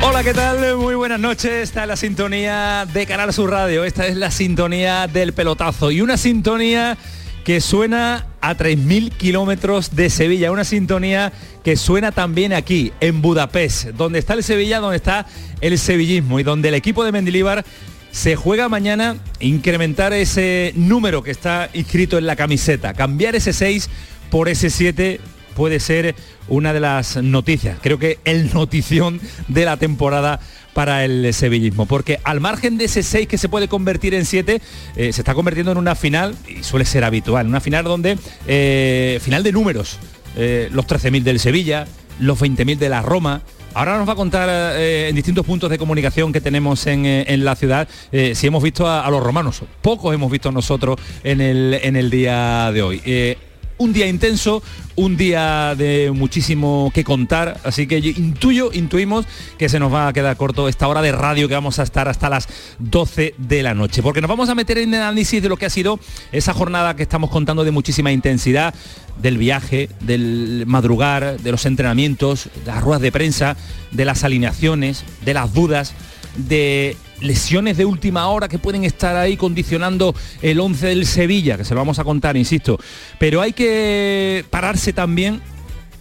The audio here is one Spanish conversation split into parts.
Hola, ¿qué tal? Muy buenas noches. Esta es la sintonía de Canal Sur Radio. Esta es la sintonía del pelotazo. Y una sintonía que suena a 3.000 kilómetros de Sevilla. Una sintonía que suena también aquí, en Budapest, donde está el Sevilla, donde está el sevillismo y donde el equipo de Mendilíbar se juega mañana incrementar ese número que está inscrito en la camiseta, cambiar ese 6 por ese 7 puede ser una de las noticias, creo que el notición de la temporada para el sevillismo, porque al margen de ese 6 que se puede convertir en 7, eh, se está convirtiendo en una final, y suele ser habitual, una final donde, eh, final de números, eh, los 13.000 del Sevilla, los 20.000 de la Roma, Ahora nos va a contar en distintos puntos de comunicación que tenemos en, la ciudad si hemos visto a, los romanos. Pocos hemos visto nosotros en el, en el día de hoy un día intenso, un día de muchísimo que contar, así que intuyo, intuimos que se nos va a quedar corto esta hora de radio que vamos a estar hasta las 12 de la noche, porque nos vamos a meter en el análisis de lo que ha sido esa jornada que estamos contando de muchísima intensidad, del viaje, del madrugar, de los entrenamientos, de las ruedas de prensa, de las alineaciones, de las dudas, de lesiones de última hora que pueden estar ahí condicionando el 11 del Sevilla, que se lo vamos a contar, insisto. Pero hay que pararse también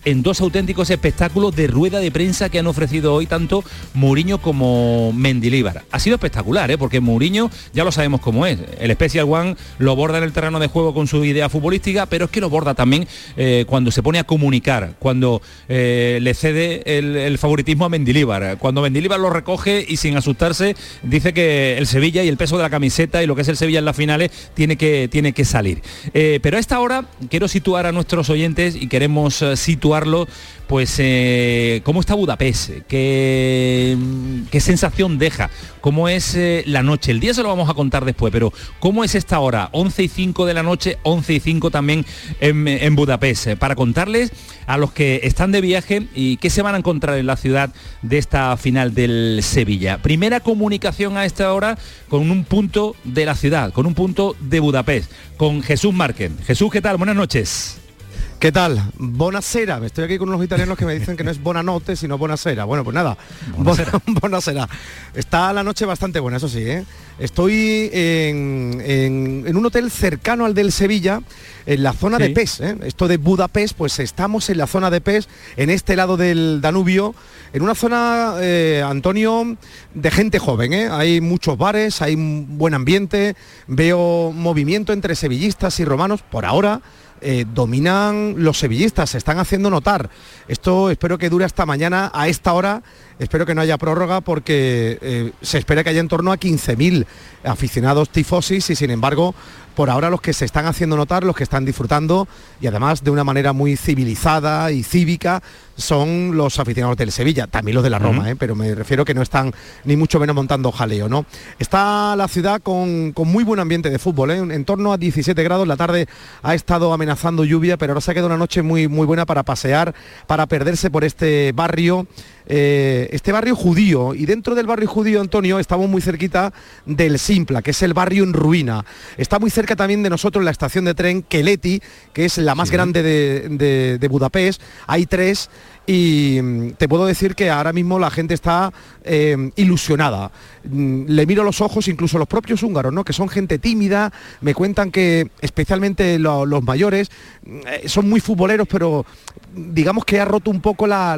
en dos auténticos espectáculos de rueda de prensa que han ofrecido hoy tanto Mourinho como Mendilíbar. Ha sido espectacular, ¿eh? porque Mourinho ya lo sabemos cómo es. El Special One lo borda en el terreno de juego con su idea futbolística, pero es que lo borda también eh, cuando se pone a comunicar, cuando eh, le cede el, favoritismo a Mendilíbar, cuando Mendilíbar lo recoge y sin asustarse dice que el Sevilla y el peso de la camiseta y lo que es el Sevilla en las finales tiene que, tiene que salir. pero a esta hora quiero situar a nuestros oyentes y queremos situar pues eh, cómo está Budapest, ¿Qué, qué sensación deja, cómo es eh, la noche. El día se lo vamos a contar después, pero cómo es esta hora, 11 y 5 de la noche, 11 y 5 también en, Budapest, para contarles a los que están de viaje y qué se van a encontrar en la ciudad de esta final del Sevilla. Primera comunicación a esta hora con un punto de la ciudad, con un punto de Budapest, con Jesús Márquez. Jesús, ¿qué tal? Buenas noches. ¿Qué tal? Bonasera. Estoy aquí con unos italianos que me dicen que no es bonanote, sino bonasera. Bueno, pues nada, bonasera. Está la noche bastante buena, eso sí. ¿eh? Estoy en, un hotel cercano al del Sevilla, en la zona de Pes. ¿eh? Esto de Budapest, pues estamos en la zona de Pes, en este lado del Danubio, en una zona, eh, Antonio, de gente joven. ¿eh? Hay muchos bares, hay buen ambiente, veo movimiento entre sevillistas y romanos, por ahora eh, dominan los sevillistas, se están haciendo notar. Esto espero que dure hasta mañana a esta hora espero que no haya prórroga porque eh, se espera que haya en torno a 15.000 aficionados tifosis y sin embargo por ahora los que se están haciendo notar, los que están disfrutando y además de una manera muy civilizada y cívica son los aficionados del Sevilla, también los de la Roma, ¿eh? pero me refiero que no están ni mucho menos montando jaleo, ¿no? Está la ciudad con, muy buen ambiente de fútbol, ¿eh? en torno a 17 grados, la tarde ha estado amenazando lluvia, pero ahora se ha quedado una noche muy, muy buena para pasear, para perderse por este barrio eh, este barrio judío. Y dentro del barrio judío, Antonio, estamos muy cerquita del Simpla, que es el barrio en ruina. Está muy cerca también de nosotros la estación de tren Keleti, que es la más grande de Budapest. Hay tres y mm, te puedo decir que ahora mismo la gente está eh, ilusionada. Mm, le miro los ojos, incluso los propios húngaros, ¿no? que son gente tímida, me cuentan que especialmente los mayores mm, eh, son muy futboleros, pero digamos que ha roto un poco la,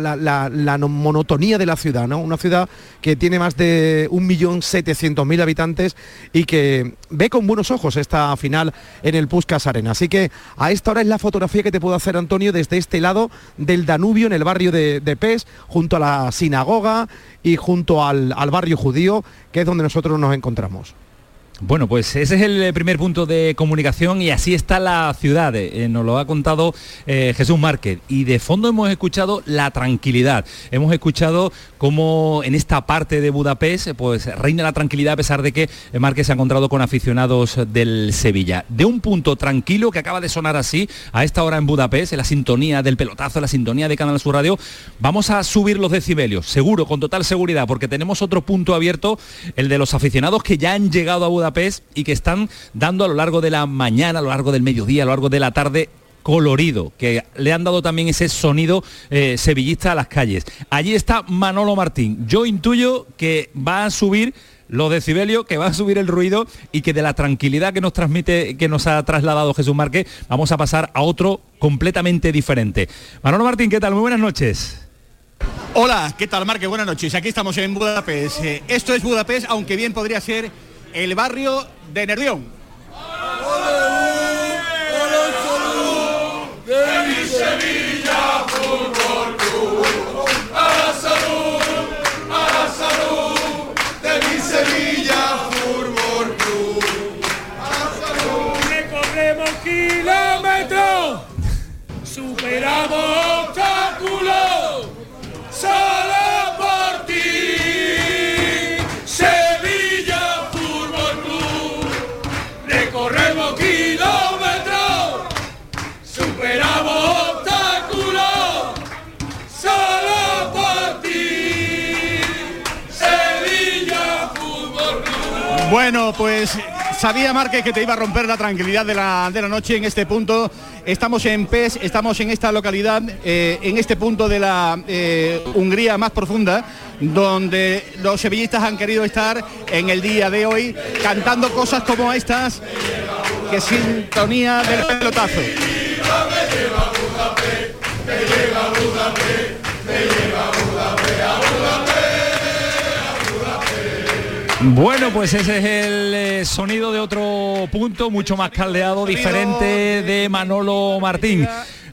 monotonía de la ciudad, ¿no? Una ciudad que tiene más de 1.700.000 habitantes y que ve con buenos ojos esta final en el Puskas Arena. Así que a esta hora es la fotografía que te puedo hacer, Antonio, desde este lado del Danubio, en el barrio de, de Pes, junto a la sinagoga y junto al, al barrio judío, que es donde nosotros nos encontramos. Bueno, pues ese es el primer punto de comunicación y así está la ciudad. Eh, nos lo ha contado eh, Jesús Márquez. Y de fondo hemos escuchado la tranquilidad. Hemos escuchado cómo en esta parte de Budapest pues reina la tranquilidad a pesar de que Márquez se ha encontrado con aficionados del Sevilla. De un punto tranquilo que acaba de sonar así a esta hora en Budapest, en la sintonía del pelotazo, la sintonía de Canal Sur Radio, vamos a subir los decibelios, seguro, con total seguridad, porque tenemos otro punto abierto, el de los aficionados que ya han llegado a Budapest y que están dando a lo largo de la mañana, a lo largo del mediodía, a lo largo de la tarde colorido, que le han dado también ese sonido eh, sevillista a las calles. Allí está Manolo Martín. Yo intuyo que va a subir los decibelios, que va a subir el ruido y que de la tranquilidad que nos transmite, que nos ha trasladado Jesús Márquez, vamos a pasar a otro completamente diferente. Manolo Martín, ¿qué tal? Muy buenas noches. Hola, ¿qué tal Marque? Buenas noches. Aquí estamos en Budapest. Eh, esto es Budapest, aunque bien podría ser el barrio de Nervión. Recorremos kilómetros, superamos obstáculos, solo Bueno, pues sabía Márquez que te iba a romper la tranquilidad de la, noche en este punto. Estamos en PES, estamos en esta localidad, eh, en este punto de la eh, Hungría más profunda, donde los sevillistas han querido estar en el día de hoy cantando cosas como estas, que sintonía del pelotazo. Bueno, pues ese es el eh, sonido de otro punto, mucho más caldeado, diferente de Manolo Martín.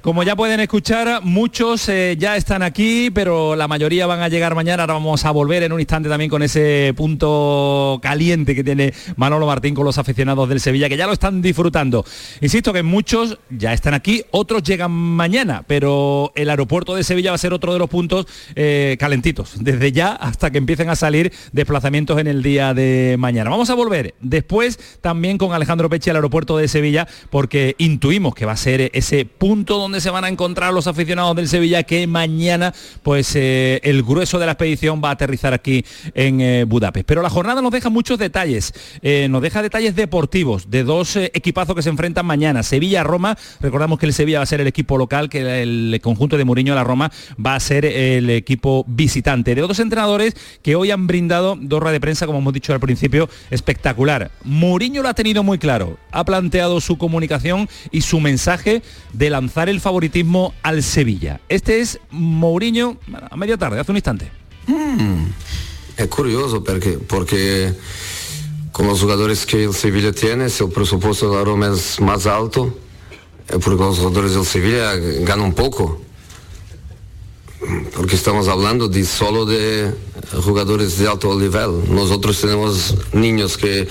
Como ya pueden escuchar, muchos eh, ya están aquí, pero la mayoría van a llegar mañana. Ahora vamos a volver en un instante también con ese punto caliente que tiene Manolo Martín con los aficionados del Sevilla, que ya lo están disfrutando. Insisto que muchos ya están aquí, otros llegan mañana, pero el aeropuerto de Sevilla va a ser otro de los puntos eh, calentitos, desde ya hasta que empiecen a salir desplazamientos en el día de mañana. Vamos a volver después también con Alejandro Peche al aeropuerto de Sevilla, porque intuimos que va a ser ese punto donde se van a encontrar los aficionados del Sevilla que mañana pues eh, el grueso de la expedición va a aterrizar aquí en eh, Budapest. Pero la jornada nos deja muchos detalles, eh, nos deja detalles deportivos de dos equipazos que se enfrentan mañana. Sevilla-Roma, recordamos que el Sevilla va a ser el equipo local, que el conjunto de Mourinho la Roma va a ser el equipo visitante. De otros entrenadores que hoy han brindado dos de prensa, como hemos dicho al principio, espectacular. Mourinho lo ha tenido muy claro, ha planteado su comunicación y su mensaje de lanzar el favoritismo al Sevilla. Este es Mourinho a media tarde, hace un instante. È curioso perché, porque con los jugadores que el Sevilla tiene, si el presupuesto de la Roma es más alto, es porque los jugadores del Sevilla ganan poco. Porque estamos hablando de solo de jugadores de alto nivel. Nosotros tenemos niños que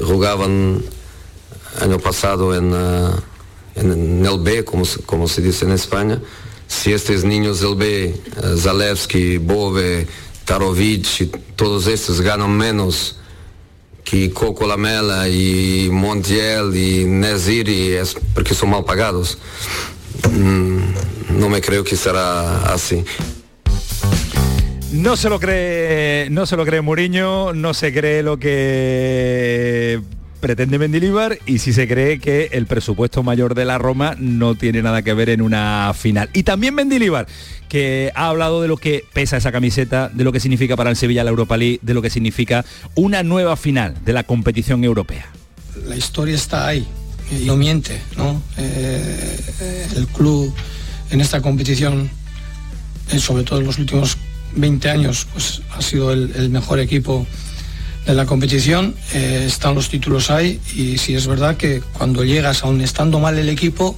jugaban año pasado en, eh, en, el B, como, como se dice en España. Si estos niños del B, eh, Zalewski, Bove, Tarovic, y todos estos ganan menos que Coco Lamela y Montiel y Neziri es porque son mal pagados. Mm, no me creo que será así. No se lo cree, no se lo cree Mourinho, no se cree lo que pretende Mendilibar y si se cree que el presupuesto mayor de la Roma no tiene nada que ver en una final. Y también Mendilibar, que ha hablado de lo que pesa esa camiseta, de lo que significa para el Sevilla la Europa League, de lo que significa una nueva final de la competición europea. la historia está ahí no miente, ¿no? Eh, eh, el club en esta competición, sobre todo en los últimos 20 años, pues ha sido el mejor equipo de la competición. Eh, están los títulos ahí y sí es verdad que cuando llegas, aun estando mal el equipo,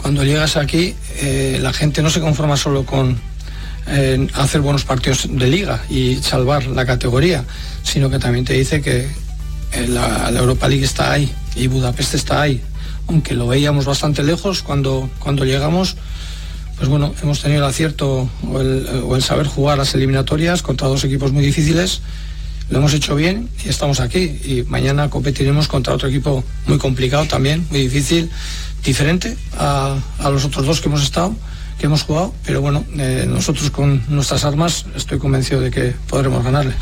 cuando llegas aquí, eh, la gente no se conforma solo con hacer buenos partidos de liga y salvar la categoría, sino que también te dice que, eh, la, la Europa League está ahí y Budapest está ahí. Aunque lo veíamos bastante lejos cuando, cuando llegamos, pues bueno, hemos tenido el acierto o el, o el saber jugar las eliminatorias contra dos equipos muy difíciles. Lo hemos hecho bien y estamos aquí. Y mañana competiremos contra otro equipo muy complicado también, muy difícil, diferente a, a los otros dos que hemos estado, que hemos jugado. Pero bueno, eh, nosotros con nuestras armas estoy convencido de que podremos ganarle.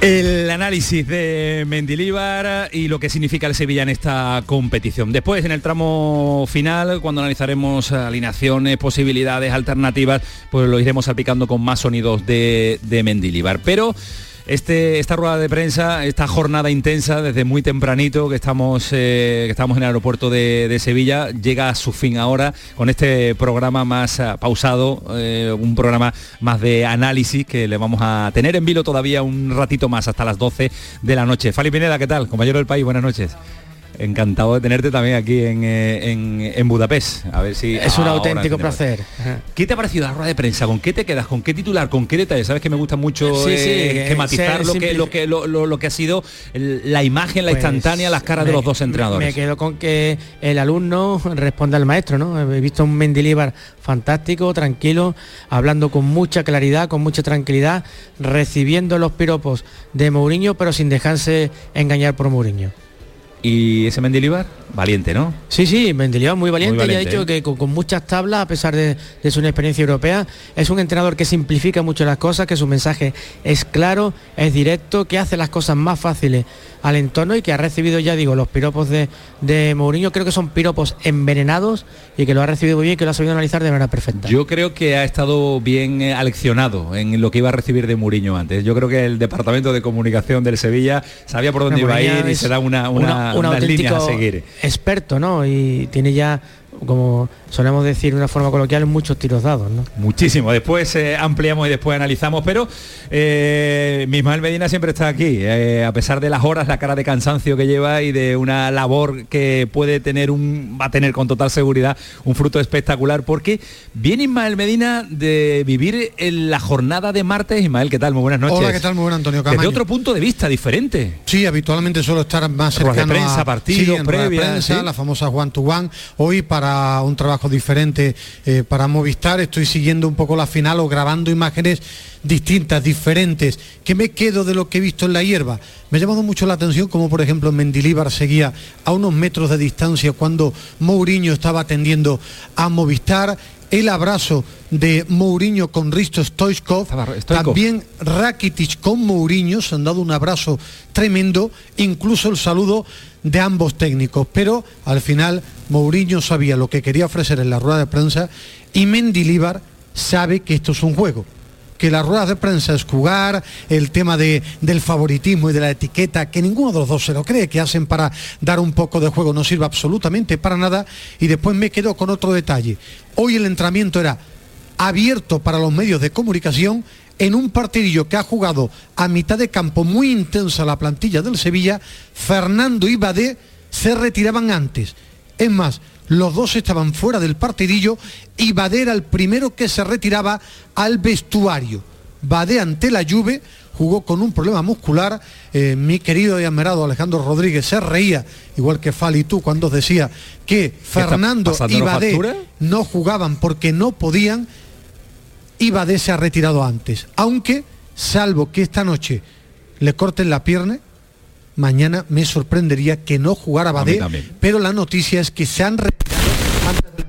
El análisis de Mendilíbar y lo que significa el Sevilla en esta competición. Después, en el tramo final, cuando analizaremos alineaciones, posibilidades, alternativas, pues lo iremos salpicando con más sonidos de, de Mendilíbar. Pero este, esta rueda de prensa, esta jornada intensa desde muy tempranito que estamos, eh, que estamos en el aeropuerto de, Sevilla, llega a su fin ahora con este programa más uh, pausado, eh, un programa más de análisis que le vamos a tener en vilo todavía un ratito más hasta las 12 de la noche. Fali Pineda, ¿qué tal? Compañero del país, buenas noches. Encantado de tenerte también aquí en, eh, en, en Budapest. A ver si es un auténtico placer. ¿Qué te ha parecido la rueda de prensa? ¿Con qué te quedas? ¿Con qué titular? ¿Con qué detalle? Sabes que me gusta mucho Sí, eh, que matizar lo que, lo, que, lo, lo- lo que ha sido la imagen, la Pues, instantánea, las caras de los dos entrenadores. Me quedo con que el alumno responde al maestro, ¿no? He visto un Mendilíbar fantástico, tranquilo, hablando con mucha claridad, con mucha tranquilidad, recibiendo los piropos de Mourinho, pero sin dejarse engañar por Mourinho. Y ese Mendilibar, valiente, ¿no? Sí, sí, Mendilibar muy valiente, Muy y ha dicho ¿eh? que con, con muchas tablas, a pesar de, de su experiencia europea, es un entrenador que simplifica mucho las cosas, que su mensaje es claro, es directo, que hace las cosas más fáciles al entorno y que ha recibido, ya digo, los piropos de, de Mourinho, creo que son piropos envenenados y que lo ha recibido muy bien, que lo ha sabido analizar de manera perfecta. Yo creo que ha estado bien eh, aleccionado en lo que iba a recibir de Mourinho antes. Yo creo que el departamento de comunicación del Sevilla sabía por dónde Bueno, iba a Mourinho ir y es se da una, una- una, un unas líneas a auténtico seguir. experto, ¿no? Y tiene ya, como solemos decir de una forma coloquial, muchos tiros dados, ¿no? Muchísimo. Después eh, ampliamos y después analizamos, pero eh, Ismael Medina siempre está aquí, eh, a pesar de las horas, la cara de cansancio que lleva y de una labor que puede tener un, va a tener con total seguridad un fruto espectacular, porque viene Ismael Medina de vivir en la jornada de martes. Ismael, ¿qué tal? Muy buenas noches. Hola, ¿qué tal? Muy buenas, Antonio Desde Camaño. otro punto de vista diferente. Sí, habitualmente suelo estar más Ruedas de cercano prensa, a partidos, sí, de previas, prensa, ¿sí? la famosa one to one. Hoy para un trabajo diferente eh, para Movistar estoy siguiendo un poco la final o grabando imágenes distintas, diferentes. ¿Qué me quedo de lo que he visto en la hierba? Me ha llamado mucho la atención como por ejemplo Mendilíbar seguía a unos metros de distancia cuando Mourinho estaba atendiendo a Movistar. El abrazo de Mourinho con Risto Stoichkov, también Rakitic con Mourinho, se han dado un abrazo tremendo, incluso el saludo de ambos técnicos, pero al final Mourinho sabía lo que quería ofrecer en la rueda de prensa y Mendilíbar sabe que esto es un juego que las ruedas de prensa es jugar, el tema de, del favoritismo y de la etiqueta, que ninguno de los dos se lo cree, que hacen para dar un poco de juego, no sirve absolutamente para nada. Y después me quedo con otro detalle. Hoy el entrenamiento era abierto para los medios de comunicación en un partidillo que ha jugado a mitad de campo muy intensa la plantilla del Sevilla, Fernando y Badé se retiraban antes. Es más, los dos estaban fuera del partidillo y Badé era el primero que se retiraba al vestuario. Badé ante la Juve jugó con un problema muscular. Eh, mi querido y admirado Alejandro Rodríguez se reía, igual que Fali tú, cuando os decía que Fernando y Badé factura? no jugaban porque no podían y Badé se ha retirado antes. Aunque, salvo que esta noche le corten la pierna, mañana me sorprendería que no jugara Badé, pero la noticia es que se han retirado antes del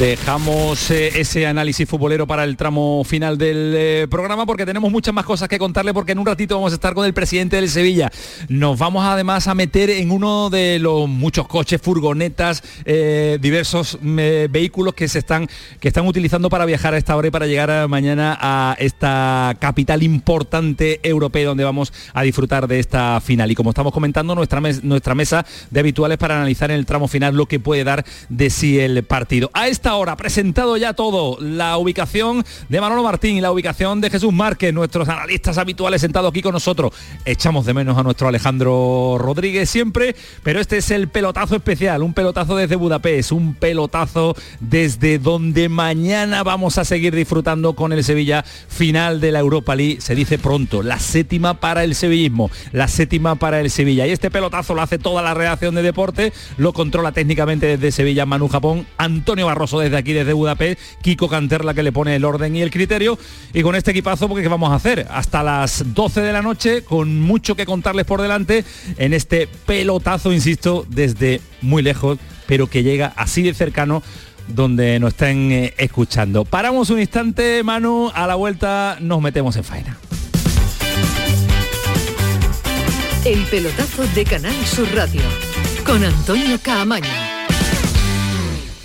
Dejamos eh, ese análisis futbolero para el tramo final del eh, programa porque tenemos muchas más cosas que contarle porque en un ratito vamos a estar con el presidente del Sevilla. Nos vamos además a meter en uno de los muchos coches, furgonetas, eh, diversos eh, vehículos que se están que están utilizando para viajar a esta hora y para llegar mañana a esta capital importante europea donde vamos a disfrutar de esta final. Y como estamos comentando, nuestra, nuestra mesa de habituales para analizar en el tramo final lo que puede dar de sí el partido. A esta esta hora, presentado ya todo, la ubicación de Manolo Martín y la ubicación de Jesús Márquez, nuestros analistas habituales sentados aquí con nosotros. Echamos de menos a nuestro Alejandro Rodríguez siempre, pero este es el pelotazo especial, un pelotazo desde Budapest, un pelotazo desde donde mañana vamos a seguir disfrutando con el Sevilla final de la Europa League. Se dice pronto, la séptima para el sevillismo, la séptima para el Sevilla. Y este pelotazo lo hace toda la redacción de deporte, lo controla técnicamente desde Sevilla, Manu Japón, Antonio Barroso desde aquí, desde Budapest, Kiko Canterla que le pone el orden y el criterio. Y con este equipazo, porque ¿qué vamos a hacer? Hasta las 12 de la noche, con mucho que contarles por delante, en este pelotazo, insisto, desde muy lejos, pero que llega así de cercano donde nos estén eh, escuchando. Paramos un instante, Manu, a la vuelta nos metemos en faena. El pelotazo de Canal Sur Radio con Antonio Caamaño.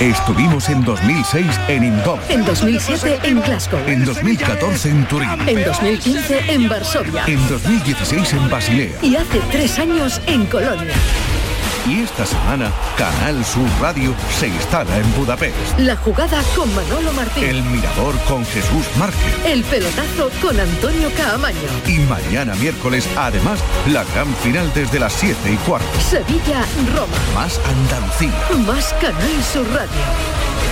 Estuvimos en 2006 en Indore. En 2007 en Glasgow. En 2014 en Turín. En 2015 en Varsovia. En 2016 en Basilea. Y hace tres años en Colonia. Y esta semana, Canal Sur Radio se instala en Budapest. La jugada con Manolo Martín. El Mirador con Jesús Márquez. El pelotazo con Antonio Caamaño. Y mañana miércoles, además, la gran final desde las 7 y cuarto. Sevilla, Roma. Más Andalucía. Más Canal Sur Radio.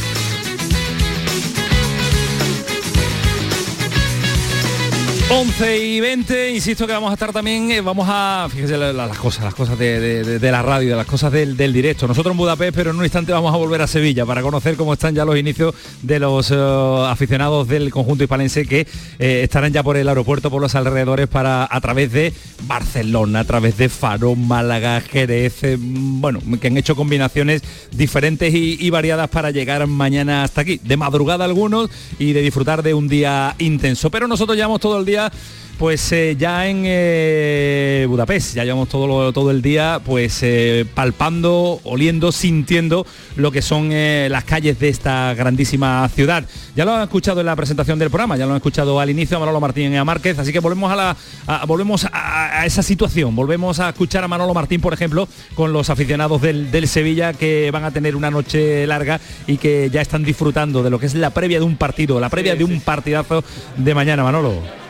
11 y 20, insisto que vamos a estar también, eh, vamos a, fíjese la- la- las cosas, las cosas de, de- de- de la radio, las cosas del, directo. Nosotros en Budapest, pero en un instante vamos a volver a Sevilla para conocer cómo están ya los inicios de los eh, aficionados del conjunto hispalense que eh, estarán ya por el aeropuerto, por los alrededores, para a través de Barcelona, a través de Faro, Málaga, Jerez, bueno, que han hecho combinaciones diferentes y, y variadas para llegar mañana hasta aquí. De madrugada algunos y de disfrutar de un día intenso. Pero nosotros llevamos todo el día pues eh, ya en eh, Budapest, ya llevamos todo, lo- todo el día pues eh, palpando, oliendo, sintiendo lo que son las calles de esta grandísima ciudad. Ya lo han escuchado en la presentación del programa, ya lo han escuchado al inicio a Manolo Martín y a Márquez, así que volvemos a la a- volvemos a, a esa situación, volvemos a escuchar a Manolo Martín, por ejemplo, con los aficionados del, del Sevilla que van a tener una noche larga y que ya están disfrutando de lo que es la previa de un partido, la previa de un partidazo de mañana, Manolo.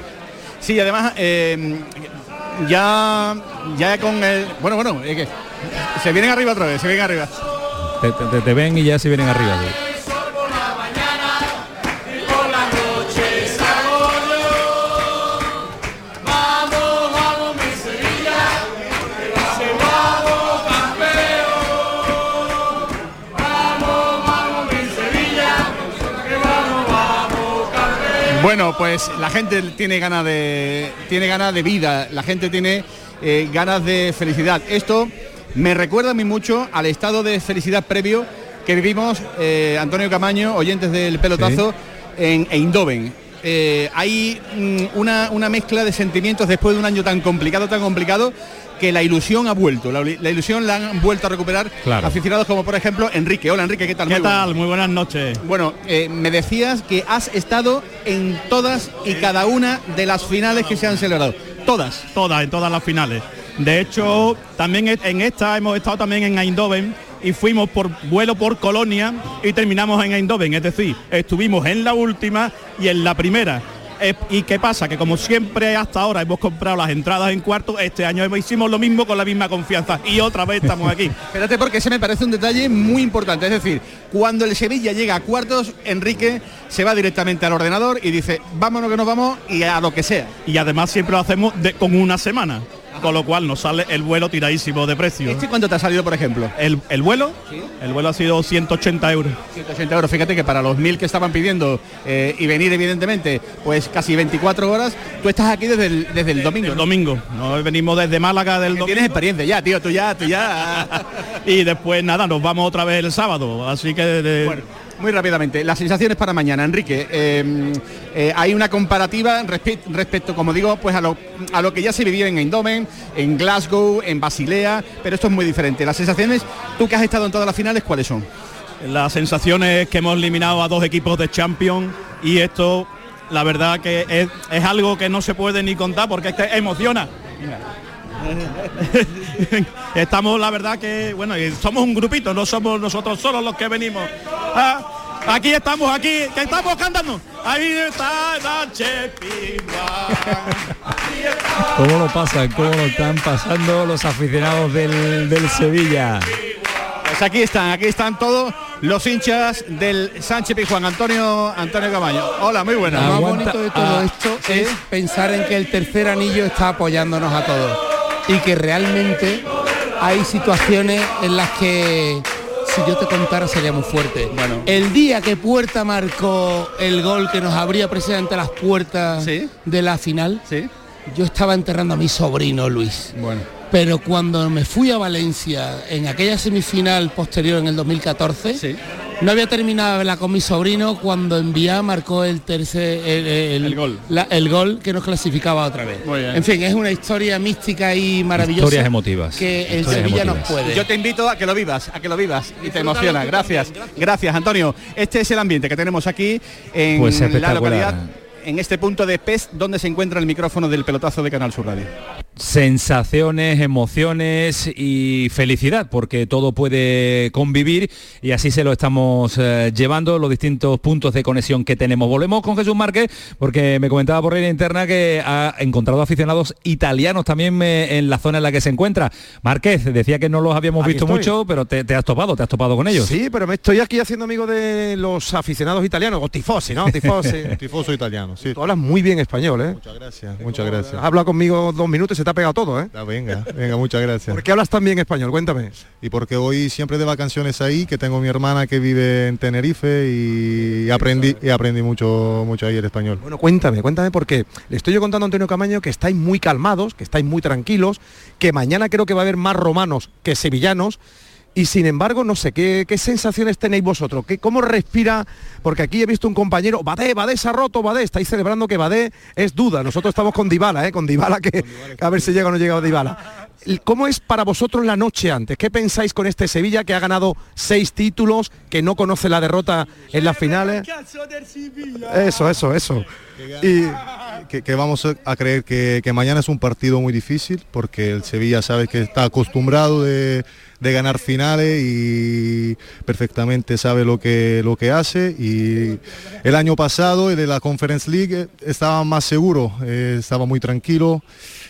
Sí, además, eh, ya, ya con el... Bueno, bueno, se vienen arriba otra vez, se vienen arriba. Te, ven y ya se vienen arriba. Bueno, pues la gente tiene ganas de tiene ganas de vida, la gente tiene eh, ganas de felicidad. Esto me recuerda a mí mucho al estado de felicidad previo que vivimos eh, Antonio Camaño, oyentes del pelotazo, en Eindhoven. Eh, hay mm, una, una mezcla de sentimientos después de un año tan complicado, tan complicado, que la ilusión ha vuelto, la, la ilusión la han vuelto a recuperar Claro. aficionados como por ejemplo Enrique. Hola Enrique, ¿qué tal? ¿Qué Muy tal? buenas. Muy buenas noches. Bueno, eh, me decías que has estado en todas y cada una de las finales que se han celebrado. Todas. Todas, en todas las finales. De hecho, también en esta hemos estado también en Eindhoven y fuimos por vuelo por Colonia y terminamos en Eindhoven, es decir, estuvimos en la última y en la primera. Eh, ¿Y qué pasa? Que como siempre hasta ahora hemos comprado las entradas en cuarto, este año hicimos lo mismo con la misma confianza y otra vez estamos aquí. Espérate porque ese me parece un detalle muy importante. Es decir, cuando el Sevilla llega a cuartos, Enrique se va directamente al ordenador y dice, vámonos que nos vamos y a lo que sea. Y además siempre lo hacemos de- con una semana, con lo cual nos sale el vuelo tiradísimo de precio. ¿Este cuánto te ha salido, por ejemplo? El, el vuelo, el vuelo ha sido 180 euros. 180 euros. Fíjate que para los mil que estaban pidiendo eh, y venir evidentemente, pues casi 24 horas, tú estás aquí desde el, desde el domingo. El domingo. No venimos desde Málaga del domingo. Tienes experiencia ya, tío, tú ya, tú ya. y después nada, nos vamos otra vez el sábado. Así que de- Muy rápidamente, las sensaciones para mañana, Enrique. eh, eh, hay una comparativa respe- respecto, como digo, pues a lo, a lo que ya se vivió en Eindhoven, en Glasgow, en Basilea, pero esto es muy diferente. Las sensaciones, tú que has estado en todas las finales, ¿cuáles son? las sensaciones que hemos eliminado a dos equipos de Champions y esto, la verdad que es, es algo que no se puede ni contar porque es que emociona. Estamos, la verdad que, bueno, y somos un grupito, no somos nosotros solos los que venimos. Ah, aquí estamos, aquí, que estamos cantando. Ahí está Sánchez ¿Cómo lo pasan? ¿Cómo lo están pasando los aficionados del, del Sevilla? Pues aquí están, aquí están todos los hinchas del Sánchez Pizjuán. Antonio, Antonio Camaño. Hola, muy buenas. Lo más bonito de todo esto es pensar en que el tercer anillo está apoyándonos a todos y que realmente hay situaciones en las que si yo te contara sería muy fuerte. El día que Puerta marcó el gol que nos abría precisamente las puertas de la final, yo estaba enterrando a mi sobrino Luis. Bueno. Pero cuando me fui a Valencia en aquella semifinal posterior en el 2014, no había terminado de verla con mi sobrino cuando Envía marcó el tercer el, el- gol. la- el gol que nos clasificaba otra vez. Muy bien. En fin, es una historia mística y maravillosa. Historias emotivas. Que el Historias Sevilla nos emotivas. puede. Yo te invito a que lo vivas, a que lo vivas y te emociona. Gracias, gracias Antonio. Este es el ambiente que tenemos aquí en Pues la localidad, en este punto de PES, donde se encuentra el micrófono del pelotazo de Canal Sur Radio. Sensaciones, emociones y felicidad, porque todo puede convivir y así se lo estamos eh, llevando los distintos puntos de conexión que tenemos. Volvemos con Jesús Márquez, porque me comentaba por línea interna que ha encontrado aficionados italianos también eh, en la zona en la que se encuentra. Márquez, decía que no los habíamos Aquí visto estoy. mucho, pero te, te has topado, te has topado con ellos. Sí, pero me estoy aquí haciendo amigo de los aficionados italianos, o tifosi, ¿no? Tifosi. Tifoso italiano, sí. Tú hablas muy bien español, ¿eh? Muchas gracias, muchas gracias. Has hablado conmigo dos minutos y se te ha pegado todo, ¿eh? Ah, venga, venga, muchas gracias. ¿Por qué hablas tan bien español? Cuéntame. Y porque voy siempre de vacaciones ahí, que tengo mi hermana que vive en Tenerife y aprendí y aprendí mucho mucho ahí el español. Bueno, cuéntame, cuéntame porque le estoy yo contando a Antonio Camaño que estáis muy calmados, que estáis muy tranquilos, que mañana creo que va a haber más romanos que sevillanos. Y sin embargo, no sé, ¿qué, qué sensaciones tenéis vosotros? ¿Qué, ¿Cómo respira? Porque aquí he visto un compañero, Badé, Badé se ha roto, Badé, estáis celebrando que Badé es duda. Nosotros estamos con Dybala, ¿eh? Con Dybala que, a ver si llega o no llega Dybala. ¿Cómo es para vosotros la noche antes? ¿Qué pensáis con este Sevilla que ha ganado seis títulos, que no conoce la derrota en las finales? Eso, eso, eso. Y que, que vamos a- a creer que, que mañana es un partido muy difícil porque el Sevilla sabe que está acostumbrado de, de ganar finales y perfectamente sabe lo que, lo que hace y el año pasado el de la Conference League estaba más seguro, eh, estaba muy tranquilo.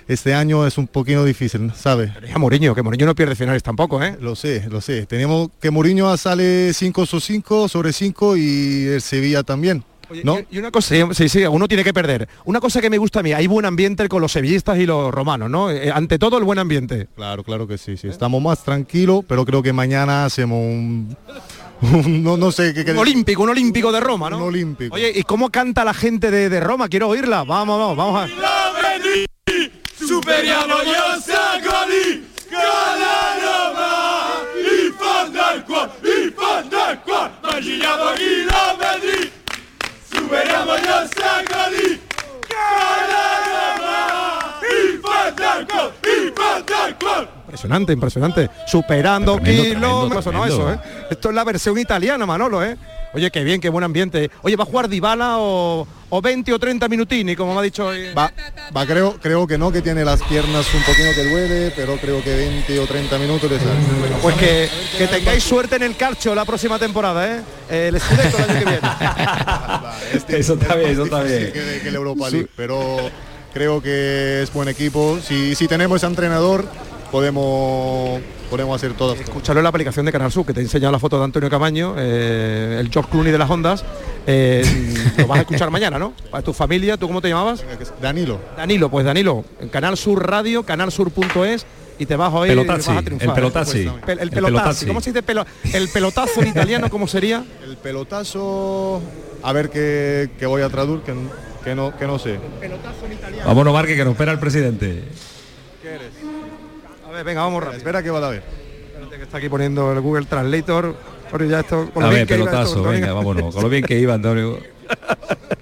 Este año es un poquito difícil, ¿sabe? a Mourinho, que Mourinho no pierde finales tampoco, ¿eh? Lo sé, lo sé. Tenemos que Mourinho sale 5 sobre 5 sobre 5 y el Sevilla también. ¿No? Y una cosa, sí, sí, uno tiene que perder. Una cosa que me gusta a mí, hay buen ambiente con los sevillistas y los romanos, ¿no? Eh, ante todo el buen ambiente. Claro, claro que sí, sí. Estamos más tranquilos, pero creo que mañana hacemos un... un- no, no sé qué... qué- Un olímpico, un olímpico de Roma, ¿no? Un olímpico. Oye, ¿y cómo canta la gente de, de Roma? Quiero oírla. Vamos, vamos, vamos a... Uberamaya Sakali Impresionante, impresionante. Superando tremendo, kilómetros. Tremendo, tremendo. No, eso, ¿eh? ¿eh? Esto es la versión italiana, Manolo, ¿eh? Oye, qué bien, qué buen ambiente. Oye, ¿va a jugar Dybala o, o 20 o 30 minutini, como me ha dicho? Va, va creo, creo que no, que tiene las piernas un poquito que duele, pero creo que 20 o 30 minutos les bueno, Pues que, tengáis suerte en el calcio la próxima temporada, ¿eh? El el año que viene. Eso está bien, eso está bien. que, que el Europa League, pero creo que es buen equipo. Si, si tenemos ese entrenador, podemos, podemos hacer todo. Escúchalo en la aplicación de Canal Sur, que te he enseñado la foto de Antonio Camaño, eh, el George Clooney de las ondas. Eh, lo vas a escuchar mañana, ¿no? Para tu familia, ¿tú cómo te llamabas? Danilo. Danilo, pues Danilo, en Canal Sur Radio, canalsur.es y te vas a oír y Pelotazi, vas a triunfar. el pelotazi. Pel- el, El pelotazi. pelotazi. ¿Cómo se dice pelo- el pelotazo en italiano? ¿Cómo sería? El pelotazo, a ver qué, qué voy a traducir, que, que no, que no sé. Vámonos, Marque, que nos espera el presidente. A ver, venga, vamos rápido. Espera que va a ver. Espérate que está aquí poniendo el Google Translator. Pero ya esto, con A lo ver, bien que iba esto, pelotazo, venga, vámonos. Con lo bien que iba, Antonio.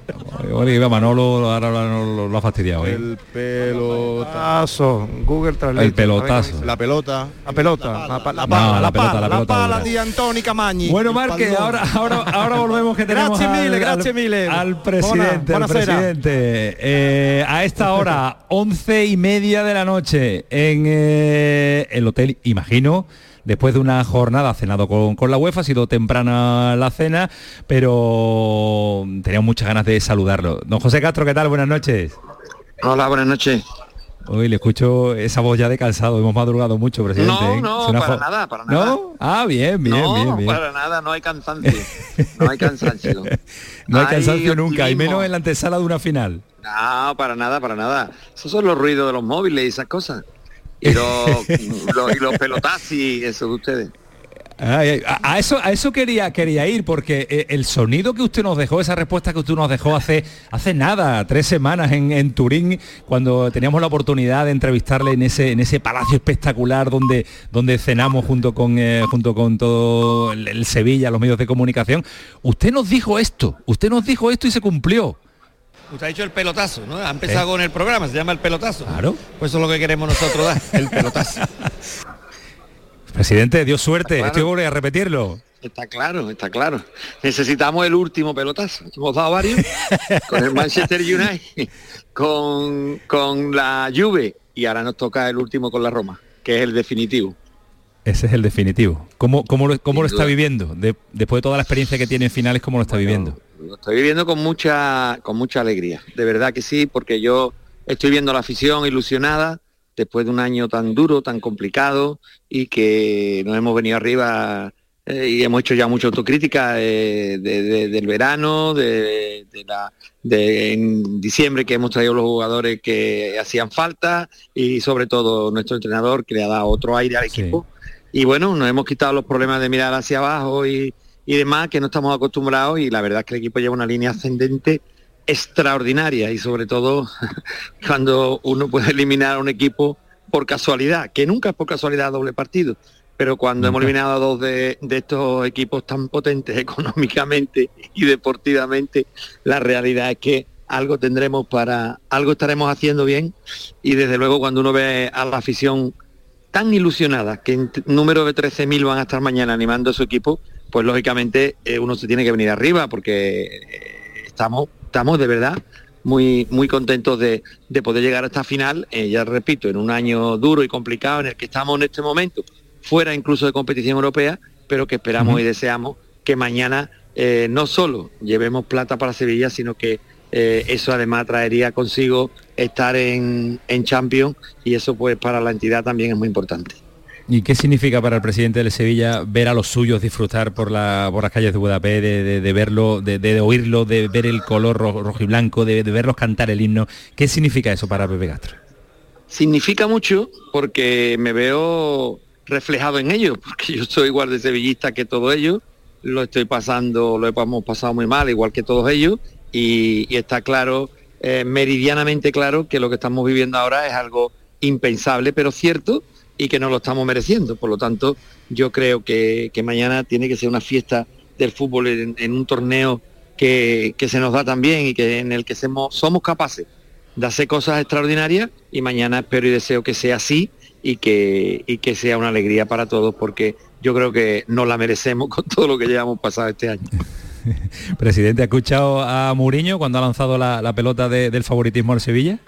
Bueno, iba Manolo, ahora lo, lo- lo ha fastidiado, ¿eh? El pelotazo. Google Translator. El pelotazo. La pelota. La pelota, la, pa- la No, pala, la la, pelota, pala, la pelota pala di Antoni Camagni. Bueno, pallone. ahora, ahora, ahora volvemos que tenemos Grazie al, mille, al- mille. al presidente, al presidente. Eh, a esta hora, once y media de la noche, en eh, el hotel, imagino, después de una jornada cenado con, con la UEFA, ha sido temprana la cena, pero teníamos muchas ganas de saludarlo. Don José Castro, ¿qué tal? Buenas noches. Hola, buenas noches. Hoy le escucho esa voz ya de cansado, hemos madrugado mucho, presidente. No, ¿eh? no, Suena para nada, para nada. ¿No? Ah, bien, bien, no, bien, bien. para nada, no hay cansancio. No hay cansancio. No hay Hay cansancio nunca, y menos en la antesala de una final. No, para nada, para nada. Esos son los ruidos de los móviles y esas cosas. Y los, los- y los pelotazis, eso de ustedes. Ay, ay, a, a eso, a eso quería, quería ir, porque eh, el sonido que usted nos dejó, esa respuesta que usted nos dejó hace, hace nada, tres semanas en, en Turín, cuando teníamos la oportunidad de entrevistarle en ese, en ese palacio espectacular donde, donde cenamos junto con, eh, junto con todo el, el Sevilla, los medios de comunicación, usted nos dijo esto, usted nos dijo esto y se cumplió. Usted ha dicho el pelotazo, ¿no? Ha empezado ¿Eh? con el programa, se llama el pelotazo. Claro. Pues eso es lo que queremos nosotros dar, el pelotazo. Presidente, dio suerte, Claro. estoy voy a repetirlo. Está claro, está claro. Necesitamos el último pelotazo. Hemos dado varios con el Manchester United, con, con la Juve y ahora nos toca el último con la Roma, que es el definitivo. Ese es el definitivo. ¿Cómo, cómo lo, cómo lo está viviendo? De- después de toda la experiencia que tiene en finales, ¿cómo lo está viviendo? Lo estoy viviendo con mucha, con mucha alegría, de verdad que sí, porque yo estoy viendo la afición ilusionada después de un año tan duro, tan complicado y que nos hemos venido arriba eh, y hemos hecho ya mucha autocrítica eh, de- de- del verano, de, de la, de en diciembre que hemos traído los jugadores que hacían falta y sobre todo nuestro entrenador que le ha dado otro aire al equipo. Y bueno, nos hemos quitado los problemas de mirar hacia abajo y, y demás que no estamos acostumbrados y la verdad es que el equipo lleva una línea ascendente extraordinaria y sobre todo cuando uno puede eliminar a un equipo por casualidad, que nunca es por casualidad doble partido, pero cuando hemos eliminado a dos de, de estos equipos tan potentes económicamente y deportivamente, la realidad es que algo tendremos para, algo estaremos haciendo bien y desde luego cuando uno ve a la afición tan ilusionada que en número de 13.000 van a estar mañana animando a su equipo, pues lógicamente eh, uno se tiene que venir arriba porque eh, estamos, estamos de verdad muy, muy contentos de, de poder llegar a esta final, eh, ya repito, en un año duro y complicado en el que estamos en este momento, fuera incluso de competición europea, pero que esperamos y deseamos que mañana no solo llevemos plata para Sevilla, sino que eso además traería consigo estar en, en Champions y eso pues para la entidad también es muy importante. ¿Y qué significa para el presidente de Sevilla ver a los suyos disfrutar por, la, por las calles de Budapest, de, de- de verlo, de, de oírlo, de ver el color ro- rojo y blanco, de, de verlos cantar el himno? ¿Qué significa eso para Pepe Castro? Significa mucho porque me veo reflejado en ellos, porque yo soy igual de sevillista que todos ellos, lo estoy pasando, lo hemos pasado muy mal, igual que todos ellos, y, y está claro, eh, meridianamente claro, que lo que estamos viviendo ahora es algo impensable, pero cierto, y que no lo estamos mereciendo. Por lo tanto, yo creo que, que mañana tiene que ser una fiesta del fútbol en, un torneo que, que se nos da también y que en el que somos, somos capaces de hacer cosas extraordinarias y mañana espero y deseo que sea así y que, y que sea una alegría para todos porque yo creo que nos la merecemos con todo lo que llevamos pasado este año. Presidente, ¿ha escuchado a Mourinho cuando ha lanzado la, la pelota de- del favoritismo al Sevilla?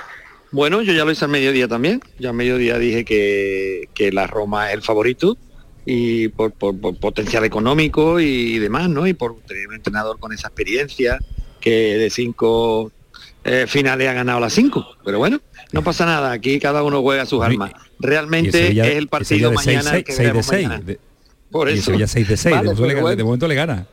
Bueno, yo ya lo hice al mediodía también. Ya al mediodía dije que, que la Roma es el favorito y por, por- por potencial económico y demás, ¿no? Y por tener un entrenador con esa experiencia que de cinco eh, finales ha ganado las cinco. Pero bueno, no pasa nada. Aquí cada uno juega sus armas. Realmente es el partido mañana el que seis, seis de veremos seis. mañana. De- Por y el eso. Sevilla 6 de 6, Vale, de, momento le pues gana- bueno. de momento le gana.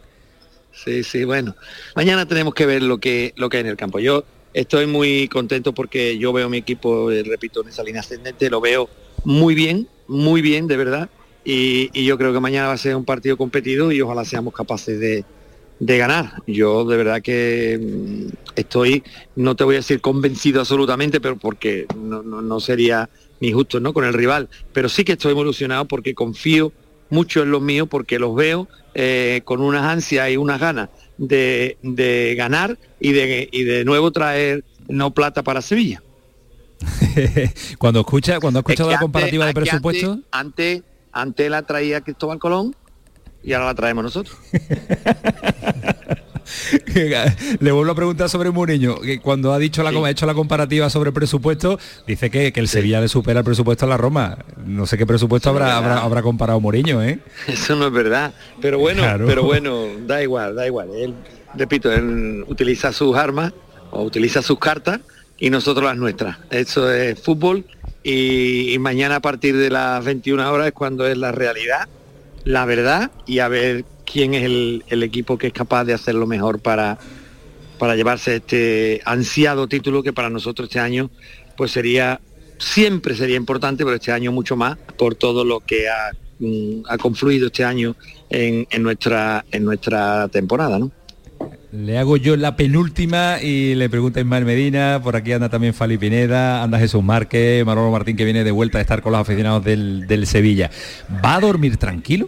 Sí, sí, bueno. Mañana tenemos que ver lo que, lo que hay en el campo. Yo estoy muy contento porque yo veo mi equipo, eh, repito, en esa línea ascendente, lo veo muy bien, muy bien, de verdad. Y, y yo creo que mañana va a ser un partido competido y ojalá seamos capaces de, de ganar. Yo de verdad que mm, estoy, no te voy a decir convencido absolutamente, pero porque no, no- no sería ni justo ¿no? con el rival. Pero sí que estoy muy ilusionado porque confío mucho en los míos porque los veo eh, con unas ansias y unas ganas de, de ganar y de, y de nuevo traer no plata para Sevilla. cuando escucha, cuando ha escuchado Es que la comparativa antes- de es presupuesto, Antes, antes, antes la traía Cristóbal Colón y ahora la traemos nosotros. le vuelvo a preguntar sobre Mourinho, que cuando ha dicho la ha hecho la comparativa sobre presupuesto, dice que, que el Sevilla le supera el presupuesto a la Roma. No sé qué presupuesto no habrá, habrá, comparado Mourinho, ¿eh? Eso no es verdad. Pero bueno, Claro. pero bueno, da igual, da igual. Él, repito, él utiliza sus armas o utiliza sus cartas y nosotros las nuestras. Eso es fútbol y, y mañana a partir de las 21 horas es cuando es la realidad, la verdad y a ver quién es el, equipo que es capaz de hacer lo mejor para, para llevarse este ansiado título que para nosotros este año pues sería siempre sería importante, pero este año mucho más por todo lo que ha, mm, ha confluido este año en, en nuestra en nuestra temporada, ¿no? Le hago yo la penúltima y le pregunta Ismael Medina, por aquí anda también Fali Pineda, anda Jesús Márquez, Manolo Martín que viene de vuelta a estar con los aficionados del, del Sevilla. ¿Va a dormir tranquilo?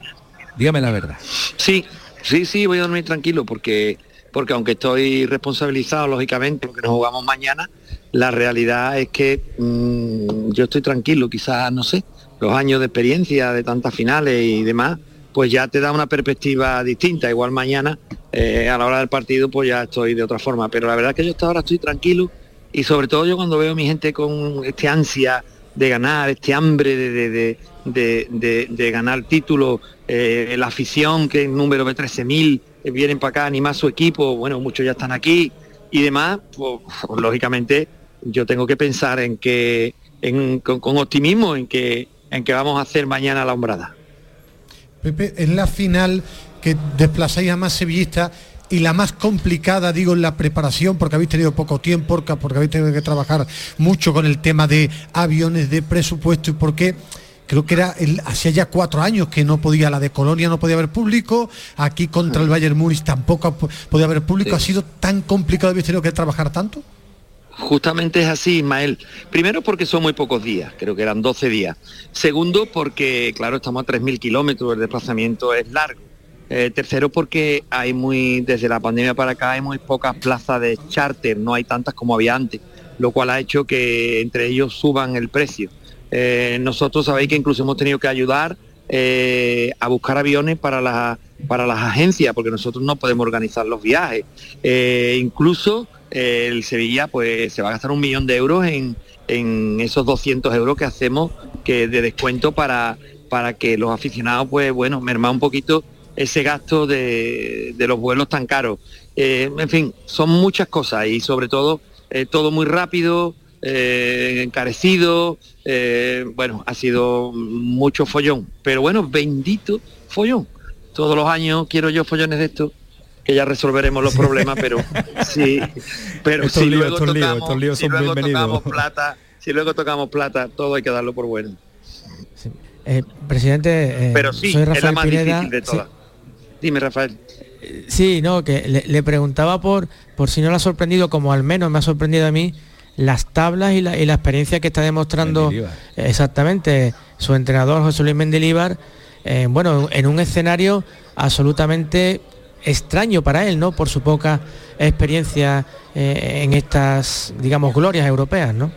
Dígame la verdad. Sí, sí, sí, voy a dormir tranquilo porque porque aunque estoy responsabilizado lógicamente porque nos jugamos mañana, la realidad es que mm, yo estoy tranquilo, quizás no sé, los años de experiencia de tantas finales y demás, pues ya te da una perspectiva distinta. Igual mañana eh, a la hora del partido pues ya estoy de otra forma, pero la verdad es que yo hasta ahora estoy tranquilo y sobre todo yo cuando veo a mi gente con este ansia de ganar, este hambre de, de, de, ganar títulos, eh, la afición que en número de 13.000 eh, vienen para acá animar su equipo, bueno, muchos ya están aquí y demás, pues, lógicamente yo tengo que pensar en que, en- con, optimismo en que, en que vamos a hacer mañana la hombrada. Pepe, es la final que desplazáis a más sevillistas y la más complicada, digo, en la preparación, porque habéis tenido poco tiempo, porque, habéis tenido que trabajar mucho con el tema de aviones, de presupuesto y porque creo que era el, hacía ya cuatro años que no podía, la de Colonia no podía haber público, aquí contra el Bayern Múnich tampoco po- podía haber público, ha sido tan complicado, habéis tenido que trabajar tanto. Justamente es así, Ismael. Primero porque son muy pocos días, creo que eran 12 días. Segundo porque, claro, estamos a 3.000 kilómetros, el desplazamiento es largo. Eh, tercero porque hay muy, desde la pandemia para acá hay muy pocas plazas de charter, no hay tantas como había antes, lo cual ha hecho que entre ellos suban el precio. Eh, nosotros sabéis que incluso hemos tenido que ayudar eh, a buscar aviones para, las para las agencias, porque nosotros no podemos organizar los viajes. Incluso el Sevilla pues se va a gastar un millón de euros en, en esos 200 euros que hacemos que de descuento para, para que los aficionados pues bueno, mermar un poquito ese gasto de, de los vuelos tan caros. Eh, en fin, son muchas cosas y sobre todo eh, todo muy rápido, eh, encarecido, eh, bueno, ha sido mucho follón, pero bueno, bendito follón. Todos los años quiero yo follones de estos, que ya resolveremos los problemas, pero sí, pero Estos si líos, luego estos líos, tocamos, estos líos si son luego bienvenidos. tocamos plata, si luego tocamos plata, todo hay que darlo por bueno. Eh, presidente, eh, Pero sí, soy es la más Pineda. difícil de Sí. Dime, Rafael. Sí, no, que le, le preguntaba por, por si no le ha sorprendido, como al menos me ha sorprendido a mí, las tablas y la, y la experiencia que está demostrando Mendilibar. eh, exactamente su entrenador José Luis Mendilibar, eh, bueno, en un escenario absolutamente extraño para él, ¿no? Por su poca experiencia eh, en estas, digamos, glorias europeas, ¿no?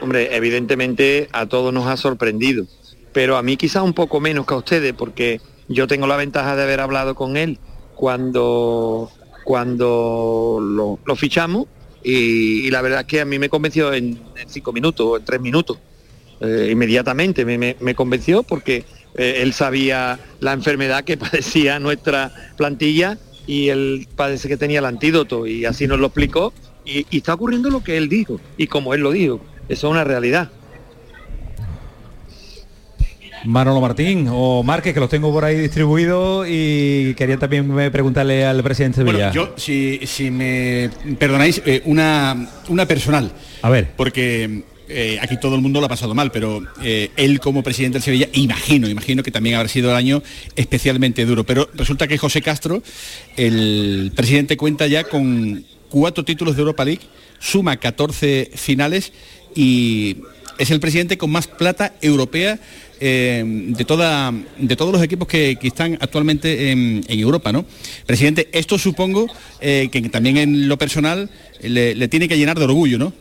Hombre, evidentemente a todos nos ha sorprendido, pero a mí quizás un poco menos que a ustedes, porque yo tengo la ventaja de haber hablado con él cuando, cuando lo, fichamos y, la verdad es que a mí me convenció en, cinco minutos o en tres minutos. Eh, inmediatamente me, me- me convenció porque eh, él sabía la enfermedad que padecía nuestra plantilla y él parece que tenía el antídoto y así nos lo explicó y, y está ocurriendo lo que él dijo y como él lo dijo. Eso es una realidad. Manolo Martín o Márquez, que los tengo por ahí distribuidos y quería también preguntarle al presidente de Bueno, Sevilla. yo, si, si me perdonáis, eh, una, una personal. A ver. Porque eh, aquí todo el mundo lo ha pasado mal, pero eh, él como presidente del Sevilla, imagino, imagino que también habrá sido el año especialmente duro. Pero resulta que José Castro, el presidente, cuenta ya con cuatro títulos de Europa League, suma 14 finales y es el presidente con más plata europea eh, de, toda, de todos los equipos que, que están actualmente en, en Europa, ¿no? Presidente, esto supongo eh, que también en lo personal le, le tiene que llenar de orgullo, ¿no?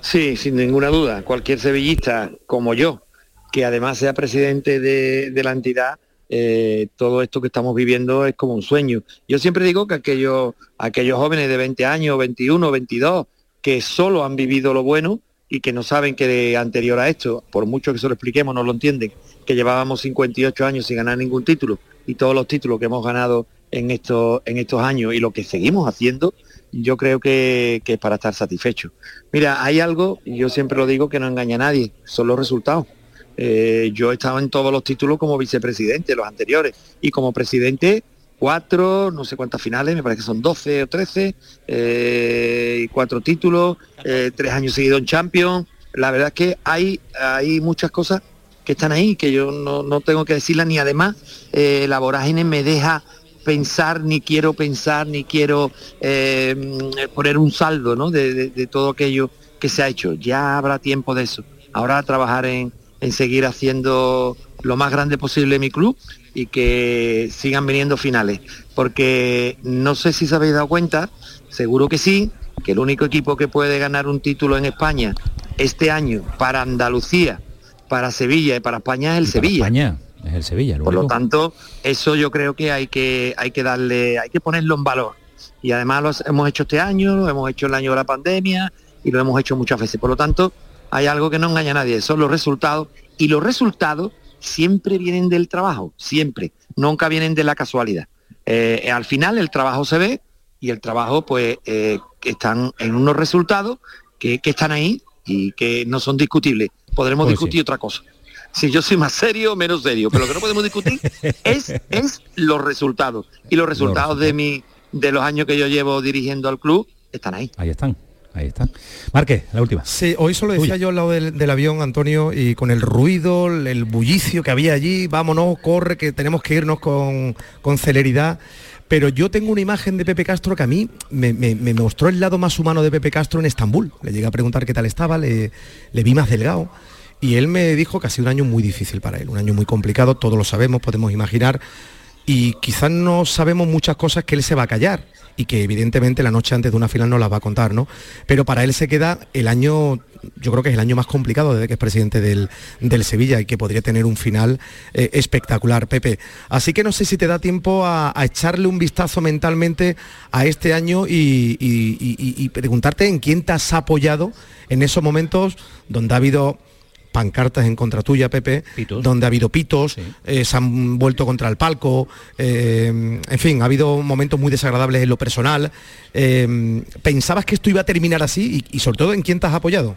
Sí, sin ninguna duda. Cualquier sevillista como yo, que además sea presidente de, de la entidad, eh, todo esto que estamos viviendo es como un sueño. Yo siempre digo que aquellos, aquellos jóvenes de 20 años, 21, 22, que solo han vivido lo bueno y que no saben que de anterior a esto, por mucho que se lo expliquemos, no lo entienden, que llevábamos 58 años sin ganar ningún título y todos los títulos que hemos ganado en estos, en estos años y lo que seguimos haciendo, yo creo que, que es para estar satisfecho. Mira, hay algo, y yo siempre lo digo, que no engaña a nadie, son los resultados. Eh, yo he estado en todos los títulos como vicepresidente, los anteriores, y como presidente, cuatro, no sé cuántas finales, me parece que son 12 o 13, eh, cuatro títulos, eh, tres años seguidos en Champions. La verdad es que hay, hay muchas cosas que están ahí, que yo no, no tengo que decirlas, ni además eh, la vorágine me deja pensar, ni quiero pensar, ni quiero poner un saldo ¿no? de, de- de todo aquello que se ha hecho. Ya habrá tiempo de eso. Ahora trabajar en, en seguir haciendo lo más grande posible mi club y que sigan viniendo finales. Porque no sé si se habéis dado cuenta, seguro que sí, que el único equipo que puede ganar un título en España este año para Andalucía, para Sevilla y para España es el Sevilla. España, es el Sevilla. Por lo tanto, eso yo creo que hay que hay que darle, hay que ponerlo en valor. Y además lo hemos hecho este año, lo hemos hecho el año de la pandemia y lo hemos hecho muchas veces. Por lo tanto, hay algo que no engaña a nadie, son los resultados. Y los resultados siempre vienen del trabajo, siempre. Nunca vienen de la casualidad. Eh, al final el trabajo se ve y el trabajo pues eh, están en unos resultados que, que están ahí y que no son discutibles. Podremos Pues discutir otra cosa. Si yo soy más serio o menos serio, pero lo que no podemos discutir es, es los resultados. Y los resultados de mi de los años que yo llevo dirigiendo al club están ahí. Ahí están, ahí están. Márquez, la última. Sí, hoy solo decía yo al lado del, del avión, Antonio, y con el ruido, el, el bullicio que había allí, vámonos, corre, que tenemos que irnos con, con celeridad. Pero yo tengo una imagen de Pepe Castro que a mí me, me- me mostró el lado más humano de Pepe Castro en Estambul. Le llegué a preguntar qué tal estaba, le, le vi más delgado. Y él me dijo que ha sido un año muy difícil para él, un año muy complicado, todos lo sabemos, podemos imaginar. Y quizás no sabemos muchas cosas que él se va a callar y que evidentemente la noche antes de una final no las va a contar, ¿no? Pero para él se queda el año, yo creo que es el año más complicado desde que es presidente del, del Sevilla y que podría tener un final eh, espectacular, Pepe. Así que no sé si te da tiempo a, echarle un vistazo mentalmente a este año y- y preguntarte en quién te has apoyado en esos momentos donde ha habido pancartas en contra tuya, Pepe, donde ha habido pitos, eh, se han vuelto contra el palco, eh, en fin, ha habido momentos muy desagradables en lo personal. Eh, ¿Pensabas que esto iba a terminar así y, y sobre todo en quién te has apoyado?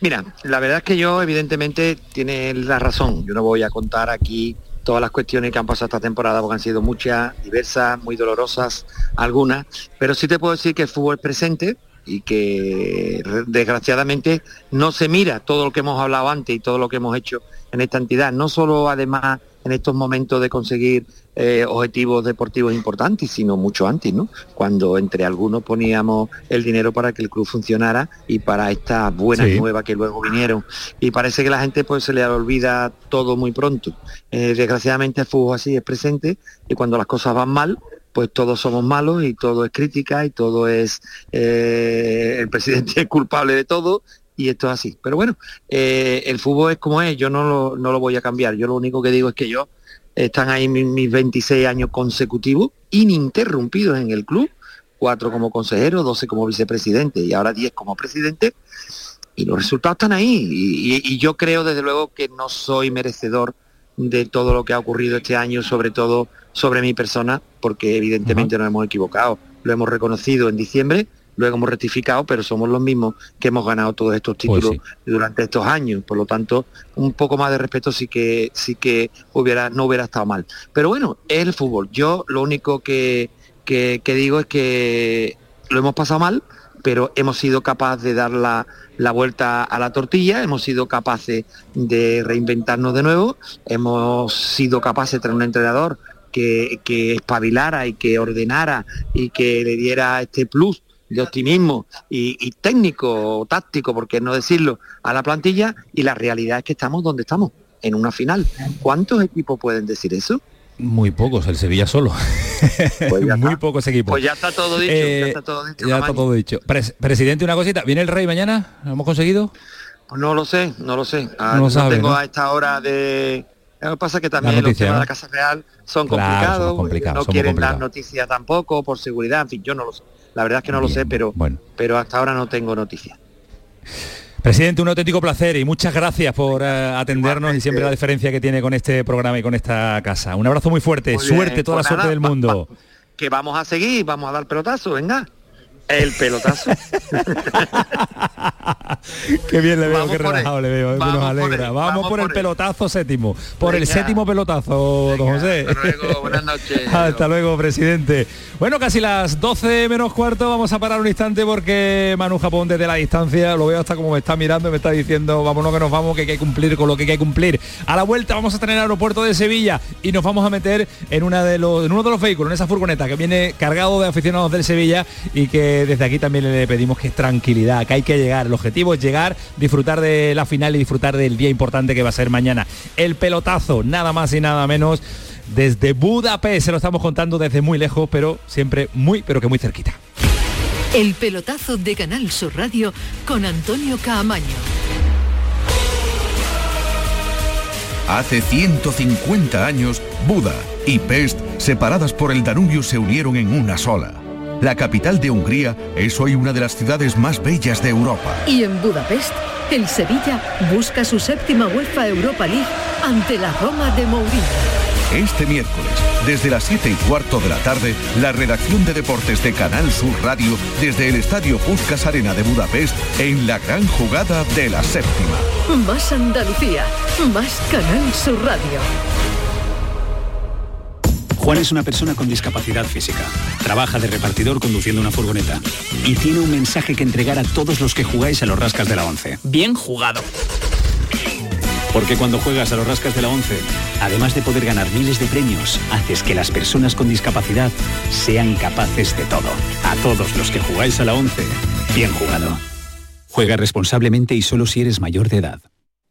Mira, la verdad es que yo evidentemente tiene la razón. Yo no voy a contar aquí todas las cuestiones que han pasado esta temporada porque han sido muchas, diversas, muy dolorosas algunas, pero sí te puedo decir que el fútbol es presente y que desgraciadamente no se mira todo lo que hemos hablado antes y todo lo que hemos hecho en esta entidad, no solo además en estos momentos de conseguir eh, objetivos deportivos importantes, sino mucho antes, ¿no? Cuando entre algunos poníamos el dinero para que el club funcionara y para estas buenas Sí. nuevas que luego vinieron. Y parece que la gente pues se le olvida todo muy pronto. Eh, desgraciadamente el fútbol así es presente y cuando las cosas van mal, pues todos somos malos y todo es crítica y todo es eh, el presidente es culpable de todo y esto es así. Pero bueno, eh, el fútbol es como es, yo no lo, no lo voy a cambiar. Yo lo único que digo es que yo están ahí mis, mis 26 años consecutivos, ininterrumpidos en el club, cuatro como consejero, 12 como vicepresidente y ahora 10 como presidente, y los resultados están ahí. Y, yo creo desde luego que no soy merecedor de todo lo que ha ocurrido este año, sobre todo sobre mi persona, porque evidentemente nos hemos equivocado. Lo hemos reconocido en diciembre, luego hemos rectificado, pero somos los mismos que hemos ganado todos estos títulos durante estos años. Por lo tanto, un poco más de respeto sí que sí que hubiera no hubiera estado mal. Pero bueno, es el fútbol. Yo lo único que, que, que digo es que lo hemos pasado mal, pero hemos sido capaces de dar la, la vuelta a la tortilla, hemos sido capaces de reinventarnos de nuevo, hemos sido capaces de tener un entrenador que, que espabilara y que ordenara y que le diera este plus de optimismo y, y técnico, táctico, por qué no decirlo, a la plantilla y la realidad es que estamos donde estamos, en una final. ¿Cuántos equipos pueden decir eso? Muy pocos, el Sevilla solo. Muy pocos equipos. Pues ya está todo dicho, Eh, ya está todo dicho. Ya está Camaño. todo dicho. Pres- presidente, una cosita. ¿Viene el rey mañana? ¿Lo hemos conseguido? Pues no lo sé, no lo sé. Ah, No lo sabe, tengo ¿no? a esta hora de... Lo que pasa es que también los temas ¿no? de la Casa Real son Claro, complicados, complicados, no quieren dar complicados. noticia tampoco por seguridad, en fin, yo no lo sé. La verdad es que no lo sé, pero, bueno. pero hasta ahora no tengo noticia. Presidente, un auténtico placer y muchas gracias por eh, atendernos y siempre la diferencia que tiene con este programa y con esta casa. Un abrazo muy fuerte, Muy bien, suerte, toda pues la suerte nada, del mundo. Que vamos a seguir, vamos a dar pelotazo, venga. El pelotazo. Qué bien le veo, Vamos qué relajado él. le veo, eh, Vamos nos por alegra. él, Vamos, vamos por el por él. pelotazo séptimo, por el séptimo pelotazo, don José. Hasta luego, buenas noches. Hasta luego, presidente. Bueno, casi las 12 menos cuarto, vamos a parar un instante porque Manu Japón desde la distancia, lo veo hasta como me está mirando y me está diciendo, vámonos que nos vamos, que hay que cumplir con lo que hay que cumplir. A la vuelta vamos a tener el aeropuerto de Sevilla y nos vamos a meter en, una de los, en uno de los vehículos, en esa furgoneta que viene cargado de aficionados del Sevilla y que desde aquí también le pedimos que es tranquilidad, que hay que llegar. El objetivo es llegar, disfrutar de la final y disfrutar del día importante que va a ser mañana. El pelotazo, nada más y nada menos desde Budapest. Se lo estamos contando desde muy lejos, pero siempre muy, pero que muy cerquita. El pelotazo de Canal Sur Radio con Antonio Caamaño. Hace 150 años, Buda y Pest, separadas por el Danubio, se unieron en una sola. La capital de Hungría es hoy una de las ciudades más bellas de Europa. Y en Budapest, el Sevilla busca su séptima UEFA Europa League ante la Roma de Mourinho. Este miércoles, desde las 7 y cuarto de la tarde, la redacción de deportes de Canal Sur Radio desde el Estadio Puskas Arena de Budapest en la gran jugada de la séptima. Más Andalucía, más Canal Sur Radio. Juan es una persona con discapacidad física. Trabaja de repartidor conduciendo una furgoneta. Y tiene un mensaje que entregar a todos los que jugáis a los rascas de la 11. Bien jugado. Porque cuando juegas a los rascas de la 11, además de poder ganar miles de premios, haces que las personas con discapacidad sean capaces de todo. A todos los que jugáis a la 11, bien jugado. Juega responsablemente y solo si eres mayor de edad.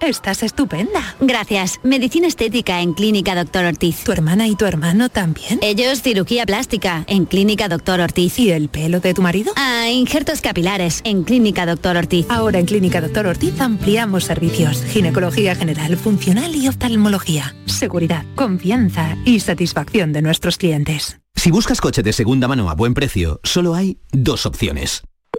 Estás estupenda. Gracias. Medicina estética en Clínica Doctor Ortiz. ¿Tu hermana y tu hermano también? Ellos cirugía plástica en Clínica Doctor Ortiz. ¿Y el pelo de tu marido? Ah, injertos capilares en Clínica Doctor Ortiz. Ahora en Clínica Doctor Ortiz ampliamos servicios. Ginecología general, funcional y oftalmología. Seguridad, confianza y satisfacción de nuestros clientes. Si buscas coche de segunda mano a buen precio, solo hay dos opciones.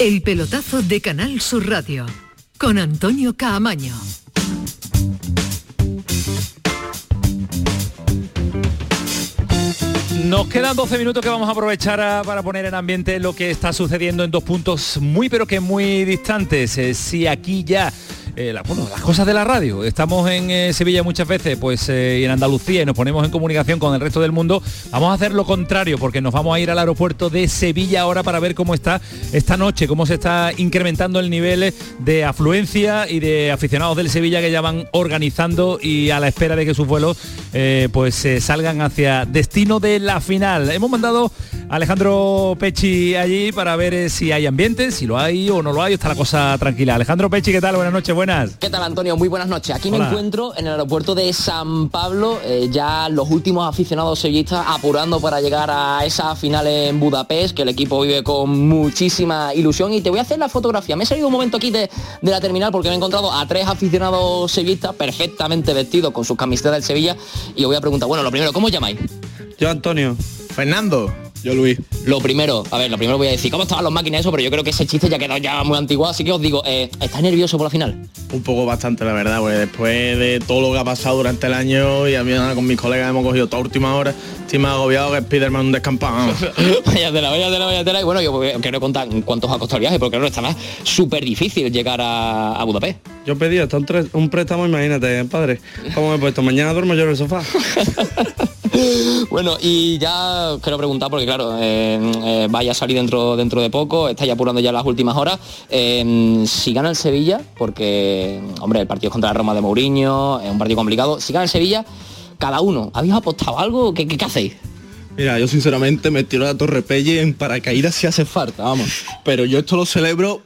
El pelotazo de Canal Sur Radio con Antonio Caamaño. Nos quedan 12 minutos que vamos a aprovechar para poner en ambiente lo que está sucediendo en dos puntos muy pero que muy distantes. Eh, si aquí ya eh, bueno, las cosas de la radio. Estamos en eh, Sevilla muchas veces, pues eh, en Andalucía y nos ponemos en comunicación con el resto del mundo. Vamos a hacer lo contrario porque nos vamos a ir al aeropuerto de Sevilla ahora para ver cómo está esta noche, cómo se está incrementando el nivel de afluencia y de aficionados del Sevilla que ya van organizando y a la espera de que sus vuelos pues salgan hacia destino de la final. Hemos mandado a Alejandro Pechi allí para ver si hay ambiente, si lo hay o no lo hay, está la cosa tranquila. Alejandro Pechi, ¿qué tal? Buenas noches, buenas. ¿Qué tal Antonio? Muy buenas noches. Aquí Hola. me encuentro en el aeropuerto de San Pablo, eh, ya los últimos aficionados sevillistas apurando para llegar a esa final en Budapest, que el equipo vive con muchísima ilusión. Y te voy a hacer la fotografía. Me he salido un momento aquí de, de la terminal porque me he encontrado a tres aficionados sevillistas perfectamente vestidos con sus camisetas del Sevilla. Y os voy a preguntar, bueno, lo primero, ¿cómo os llamáis? Yo Antonio. Fernando. Yo Luis. Lo primero, a ver, lo primero voy a decir, ¿cómo estaban los máquinas eso? Pero yo creo que ese chiste ya quedó ya muy antiguo, así que os digo, eh, ¿estás nervioso por la final? Un poco bastante, la verdad, porque después de todo lo que ha pasado durante el año y a mí con mis colegas hemos cogido toda última hora, estoy más agobiado que Spiderman un descampado. vaya tela, vaya tela, vaya tela. Y bueno, yo quiero contar cuánto os ha costado el viaje, porque claro, estará súper difícil llegar a, a Budapest. Yo pedí hasta un, un préstamo, imagínate, padre. ¿Cómo me he puesto? Mañana duermo yo en el sofá. Bueno, y ya os quiero preguntar, porque claro, eh, eh, vaya a salir dentro, dentro de poco, estáis apurando ya las últimas horas. eh, si gana el Sevilla, porque, hombre, el partido es contra la Roma de Mourinho, es un partido complicado. Si gana el Sevilla, cada uno, ¿habéis apostado algo? ¿Qué, qué, qué hacéis? Mira, yo sinceramente me tiro a la Torre Pelle en paracaídas si hace falta, vamos. Pero yo esto lo celebro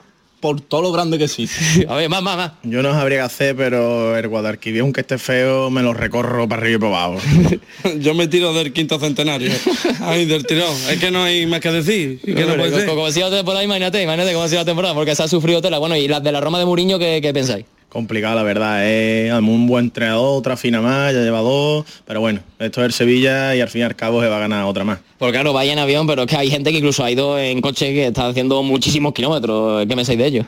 por todo lo grande que sí. A ver, más, más, más. Yo no sabría qué hacer, pero el Guadalquivir, aunque esté feo, me lo recorro para arriba y para abajo. Yo me tiro del quinto centenario. Ay, del tirón. Es que no hay más que decir. Y que no Hombre, puede ser. como, como siga la temporada, imagínate, imagínate cómo ha sido la temporada, porque se ha sufrido tela. Bueno, y las de la Roma de Mourinho, ¿qué, qué pensáis? Complicado, la verdad. Es un buen entrenador, otra fina más, ya lleva dos. Pero bueno, esto es el Sevilla y al fin y al cabo se va a ganar otra más. Porque claro, vaya en avión, pero es que hay gente que incluso ha ido en coche que está haciendo muchísimos kilómetros. ¿Qué pensáis de ello?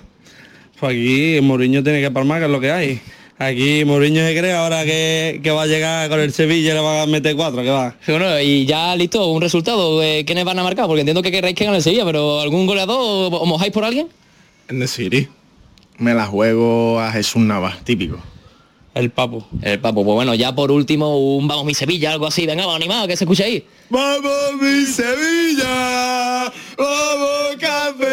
Pues aquí Mourinho tiene que palmar, que es lo que hay. Aquí Mourinho se cree ahora que, que va a llegar con el Sevilla y le va a meter cuatro, que va. Bueno, y ya listo, un resultado. ¿Quiénes van a marcar? Porque entiendo que queréis que gane el Sevilla, pero ¿algún goleador o, o mojáis por alguien? En The City. Me la juego a Jesús Navas, típico. El papo. El papo, pues bueno, ya por último, un vamos mi Sevilla, algo así. Venga, vamos animado, que se escuche ahí. ¡Vamos mi Sevilla! ¡Vamos campeón!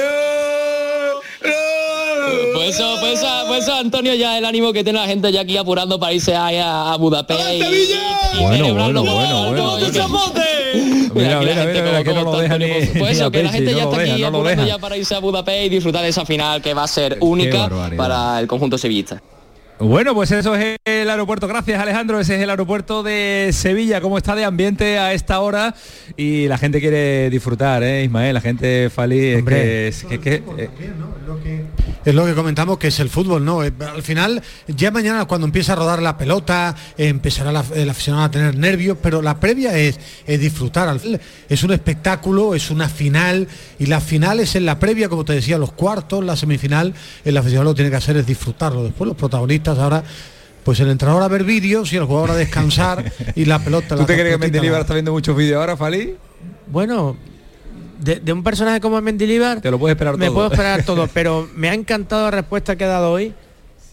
Pues eso, pues eso, pues eso, Antonio, ya el ánimo que tiene la gente ya aquí apurando para irse ahí a, a Budapest. y- y Bueno, bueno, bueno, bueno. Mira, mira, que no lo ni. Pues eso, que la gente ya está aquí ya para irse a Budapest y disfrutar de esa final que va a ser única para el conjunto sevillista. Bueno, pues eso es el aeropuerto. Gracias Alejandro, ese es el aeropuerto de Sevilla. ¿Cómo está de ambiente a esta hora? Y la gente quiere disfrutar, ¿eh, Ismael? La gente feliz. Es que, es que- que- eh, Es lo que comentamos que es el fútbol, ¿no? Eh, Al final, ya mañana cuando empieza a rodar la pelota, eh, empezará la- el aficionado a tener nervios, pero la previa es, es disfrutar. Al final, Es un espectáculo, es una final, y la final es en la previa, como te decía, los cuartos, la semifinal, el aficionado lo que tiene que hacer es disfrutarlo. Después los protagonistas ahora, pues el entrenador a ver vídeos y el jugador a descansar y la pelota. ¿Tú la te crees que Mendilibar está viendo muchos vídeos ahora, Fali? Bueno, de, de un personaje como Mendilibar Te lo puedes esperar me todo. puedo esperar todo, pero me ha encantado la respuesta que ha dado hoy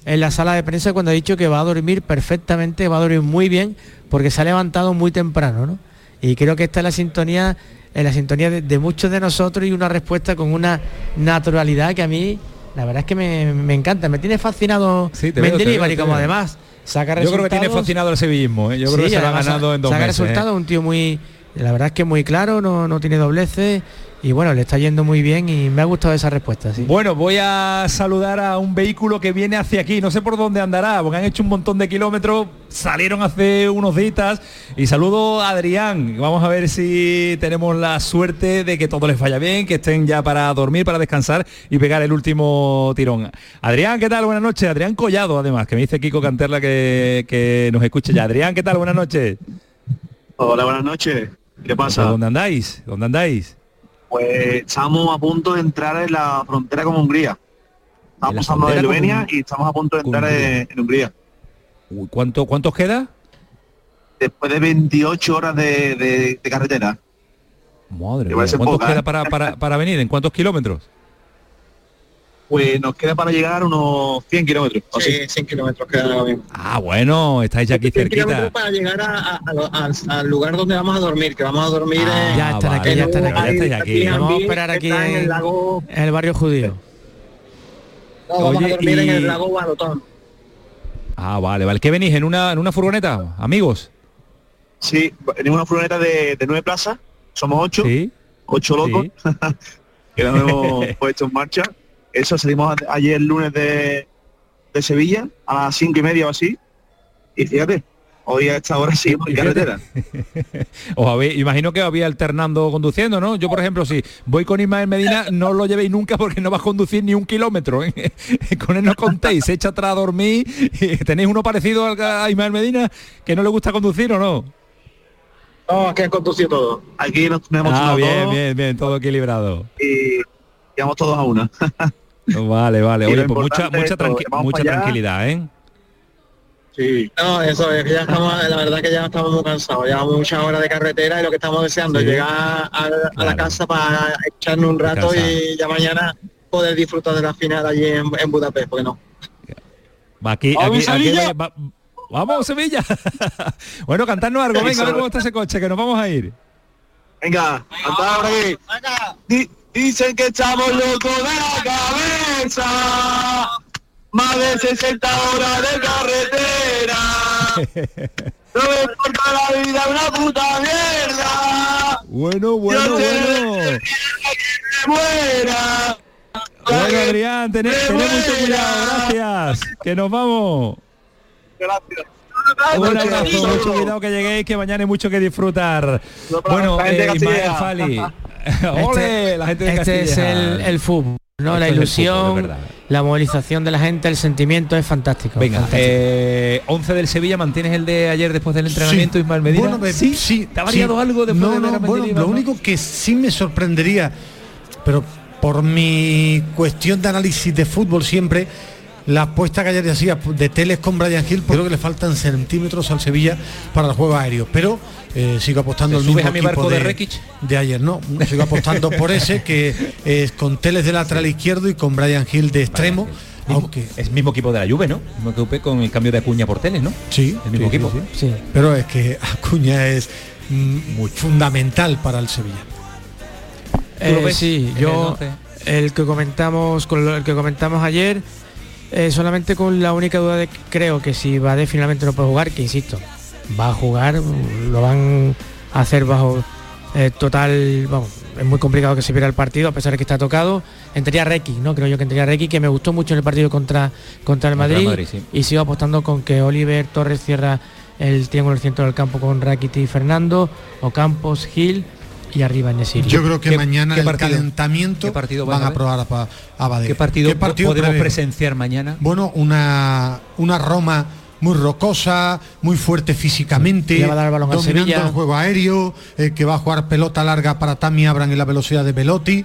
en la sala de prensa cuando ha dicho que va a dormir perfectamente, va a dormir muy bien, porque se ha levantado muy temprano, ¿no? Y creo que esta es la sintonía, en la sintonía de, de muchos de nosotros y una respuesta con una naturalidad que a mí, la verdad es que me, me encanta, me tiene fascinado te Mendilibar y como además saca Yo creo que tiene resultados- fascinado el sevillismo. ¿eh? Yo creo Sí, que se lo ha ganado en dos saca meses. resultados, ¿eh? un tío muy, la verdad es que muy claro, no, no tiene dobleces y bueno, le está yendo muy bien y me ha gustado esa respuesta, sí. Bueno, voy a saludar a un vehículo que viene hacia aquí. No sé por dónde andará, porque han hecho un montón de kilómetros. Salieron hace unos días. Y saludo a Adrián. Vamos a ver si tenemos la suerte de que todo les vaya bien, que estén ya para dormir, para descansar y pegar el último tirón. Adrián, ¿qué tal? Buenas noches. Adrián Collado, además, que me dice Kiko Canterla que, que nos escuche ya. Adrián, ¿qué tal? Buenas noches. Hola, buenas noches. ¿Qué pasa? ¿Dónde andáis? ¿Dónde andáis? Pues estamos a punto de entrar en la frontera con Hungría. Estamos ¿En la pasando de Eslovenia y estamos a punto de entrar Hungría? en, Hungría. Uy, ¿Cuánto, ¿Cuántos queda? Después de 28 horas de, de- de carretera. Madre mía, parece ¿Cuántos poca, queda ¿eh? para, para, para venir? ¿En cuántos kilómetros? Pues nos queda para llegar unos 100 kilómetros. Sí, 100 kilómetros ahora mismo. Ah, bueno, estáis ya aquí 100 kilómetros cerquita. para llegar a- a- a lo- al, lugar donde vamos a dormir, que vamos a dormir en... ya están aquí, ya están aquí. ya estáis aquí. Vamos a esperar aquí en el en, lago- en el barrio judío. No, vamos Oye, a dormir en el lago Balotón. Ah, vale, vale. ¿Qué venís? ¿En una, en una furgoneta, amigos? Sí, tenemos una furgoneta de, de nueve plazas. Somos ocho. Ocho locos. que nos hemos puesto en marcha. Eso salimos a- ayer lunes de, de Sevilla a las cinco y media o así. Y fíjate, hoy a esta hora seguimos en carretera. Os habéis, imagino que os habéis alternando conduciendo, ¿no? Yo, por ejemplo, si voy con Ismael Medina, no lo llevéis nunca porque no vas a conducir ni un kilómetro. ¿eh? con él no contéis, se echa atrás a dormir. y ¿Tenéis uno parecido al- a Ismael Medina que no le gusta conducir o no? No, que han conducido todo. Aquí nos tenemos Ah, todos bien, bien, bien, todo equilibrado. y llegamos todos a una. Vale, vale. Oye, pues mucha, mucha, tranqui- tranquilidad, ¿eh? Sí. No, eso es que ya estamos, la verdad que ya estamos muy cansados, llevamos muchas horas de carretera y lo que estamos deseando Sí. es llegar a, a la casa para echarnos un rato Descansar. y ya mañana poder disfrutar de la final allí en, en Budapest, porque no. Va aquí, ¡Vamos, aquí, aquí- Sevilla! va- vamos Sevilla. bueno, cantarnos algo, venga, a ver cómo está ese coche, que nos vamos a ir. Venga, por aquí. Di- dicen que estamos locos de la cabeza. Más de 60 horas de carretera. No me importa la vida, una puta mierda. Bueno, bueno, bueno. Muera. Bueno, Adrián, tened, tened mucho cuidado, gracias. Que nos vamos. Gracias. Un abrazo, mucho cuidado que lleguéis, que mañana hay mucho que disfrutar. Bueno, eh, Ismael. Fali. Ole, la gente de Este es el, el fútbol, ¿no? Esto la ilusión, fútbol, la movilización de la gente, el sentimiento es fantástico. Venga, fantástico. eh, 11 del Sevilla, ¿mantienes el de ayer después del entrenamiento, Ismael Medina? Bueno, me- sí, sí, ¿Te ha variado sí. algo después no, de ver no, a bueno, lo único que sí me sorprendería, pero por mi cuestión de análisis de fútbol siempre, la apuesta que ayer hacía de Teles con Brian Hill, creo que le faltan centímetros al Sevilla para el juego aéreo, pero eh, sigo apostando ¿Te el mismo subes a mi equipo barco de de, Rekic? de ayer, no, sigo apostando por ese que es con Teles de lateral izquierdo y con Brian Hill de extremo. Aunque Es mismo equipo de la Juve, ¿no? Mismo equipo con el cambio de Acuña por Teles, ¿no? Sí, El mismo sí, equipo. sí, sí. Pero es que Acuña es mm, muy fundamental para el Sevilla. Eh, ¿Tú lo ves sí, el yo el que comentamos con lo- el que comentamos ayer, eh, solamente con la única duda de que creo que si Bade finalmente no puede jugar, que insisto, va a jugar, lo van a hacer bajo eh, total, vamos, es muy complicado que se viera el partido, a pesar de que está tocado. Entraría Requi, ¿no? Creo yo que entraría Requi, que me gustó mucho en el partido contra, contra el Madrid. Y sigo apostando con que Oliver Torres cierra el triángulo del centro del campo con Rakiti y Fernando, o Campos, Gil y arriba en ese Yo creo que mañana el calentamiento van, a probar a, a ¿Qué partido, podemos presenciar mañana? Bueno, una, una Roma muy rocosa, muy fuerte físicamente, va a dar el balón dominando el juego aéreo, eh, que va a jugar pelota larga para Tami Abran en la velocidad de Velotti.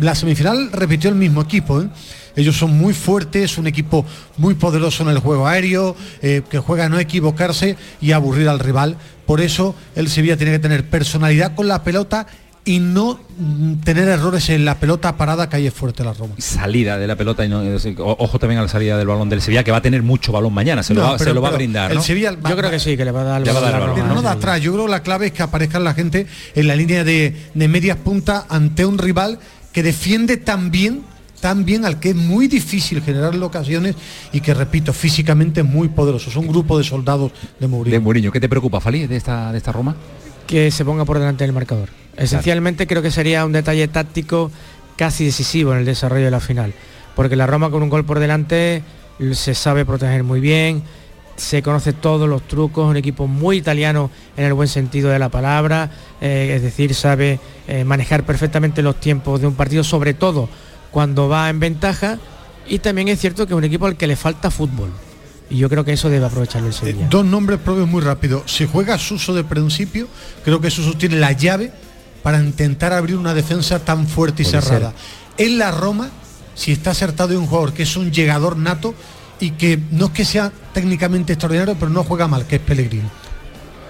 La semifinal repitió el mismo equipo. ¿eh? Ellos son muy fuertes, un equipo muy poderoso en el juego aéreo, eh, que juega a no equivocarse y aburrir al rival. Por eso el Sevilla tiene que tener personalidad con la pelota y no mm, tener errores en la pelota parada que ahí es fuerte la Roma. Salida de la pelota y no, ojo también a la salida del balón del Sevilla que va a tener mucho balón mañana, se, lo, va, a brindar. El Sevilla yo creo que sí, que le va a dar el balón. No da atrás, yo creo que la clave es que aparezca la gente en la línea de, de medias puntas ante un rival que defiende tan bien tan bien al que es muy difícil generarle ocasiones y que repito físicamente es muy poderoso es un grupo de soldados de Mourinho de Mourinho ¿qué te preocupa Fali de esta de esta Roma? que se ponga por delante del marcador Esencialmente creo que sería un detalle táctico casi decisivo en el desarrollo de la final, porque la Roma con un gol por delante se sabe proteger muy bien, se conoce todos los trucos, un equipo muy italiano en el buen sentido de la palabra, eh, es decir, sabe eh, manejar perfectamente los tiempos de un partido, sobre todo cuando va en ventaja, y también es cierto que es un equipo al que le falta fútbol. Y yo creo que eso debe aprovecharlo el Sevilla. dos nombres propios muy rápido. Si juega Suso de principio, creo que Suso tiene la llave para intentar abrir una defensa tan fuerte y cerrada. En la Roma, si está acertado de un jugador que es un llegador nato y que no es que sea técnicamente extraordinario, pero no juega mal, que es Pellegrini.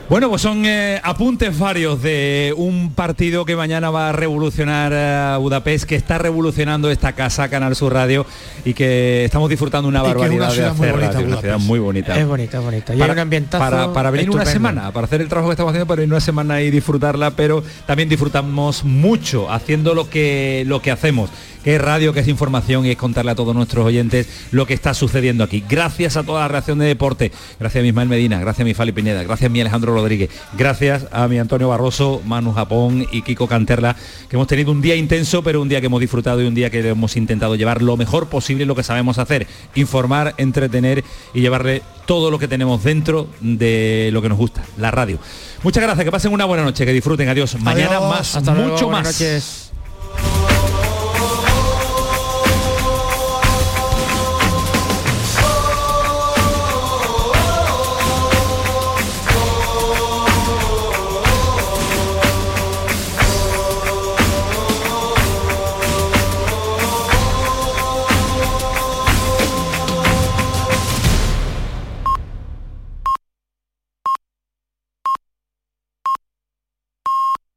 Bueno, pues son eh, apuntes varios de un partido que mañana va a revolucionar a eh, Budapest, que está revolucionando esta casa, Canal Sur Radio, y que estamos disfrutando una barbaridad de hacer radio, una ciudad muy bonita. Es bonita, es bonita. Y para, un ambientazo para, para venir una semana, para hacer el trabajo que estamos haciendo, para venir una semana y disfrutarla, pero también disfrutamos mucho haciendo lo que, lo que hacemos es radio, que es información y es contarle a todos nuestros oyentes lo que está sucediendo aquí. Gracias a toda la reacción de deporte, gracias a mi Ismael Medina, gracias a mi Fali Pineda, gracias a mi Alejandro Rodríguez, gracias a mi Antonio Barroso, Manu Japón y Kiko Canterla, que hemos tenido un día intenso, pero un día que hemos disfrutado y un día que hemos intentado llevar lo mejor posible lo que sabemos hacer, informar, entretener y llevarle todo lo que tenemos dentro de lo que nos gusta, la radio. Muchas gracias, que pasen una buena noche, que disfruten, adiós. Mañana más, mucho más.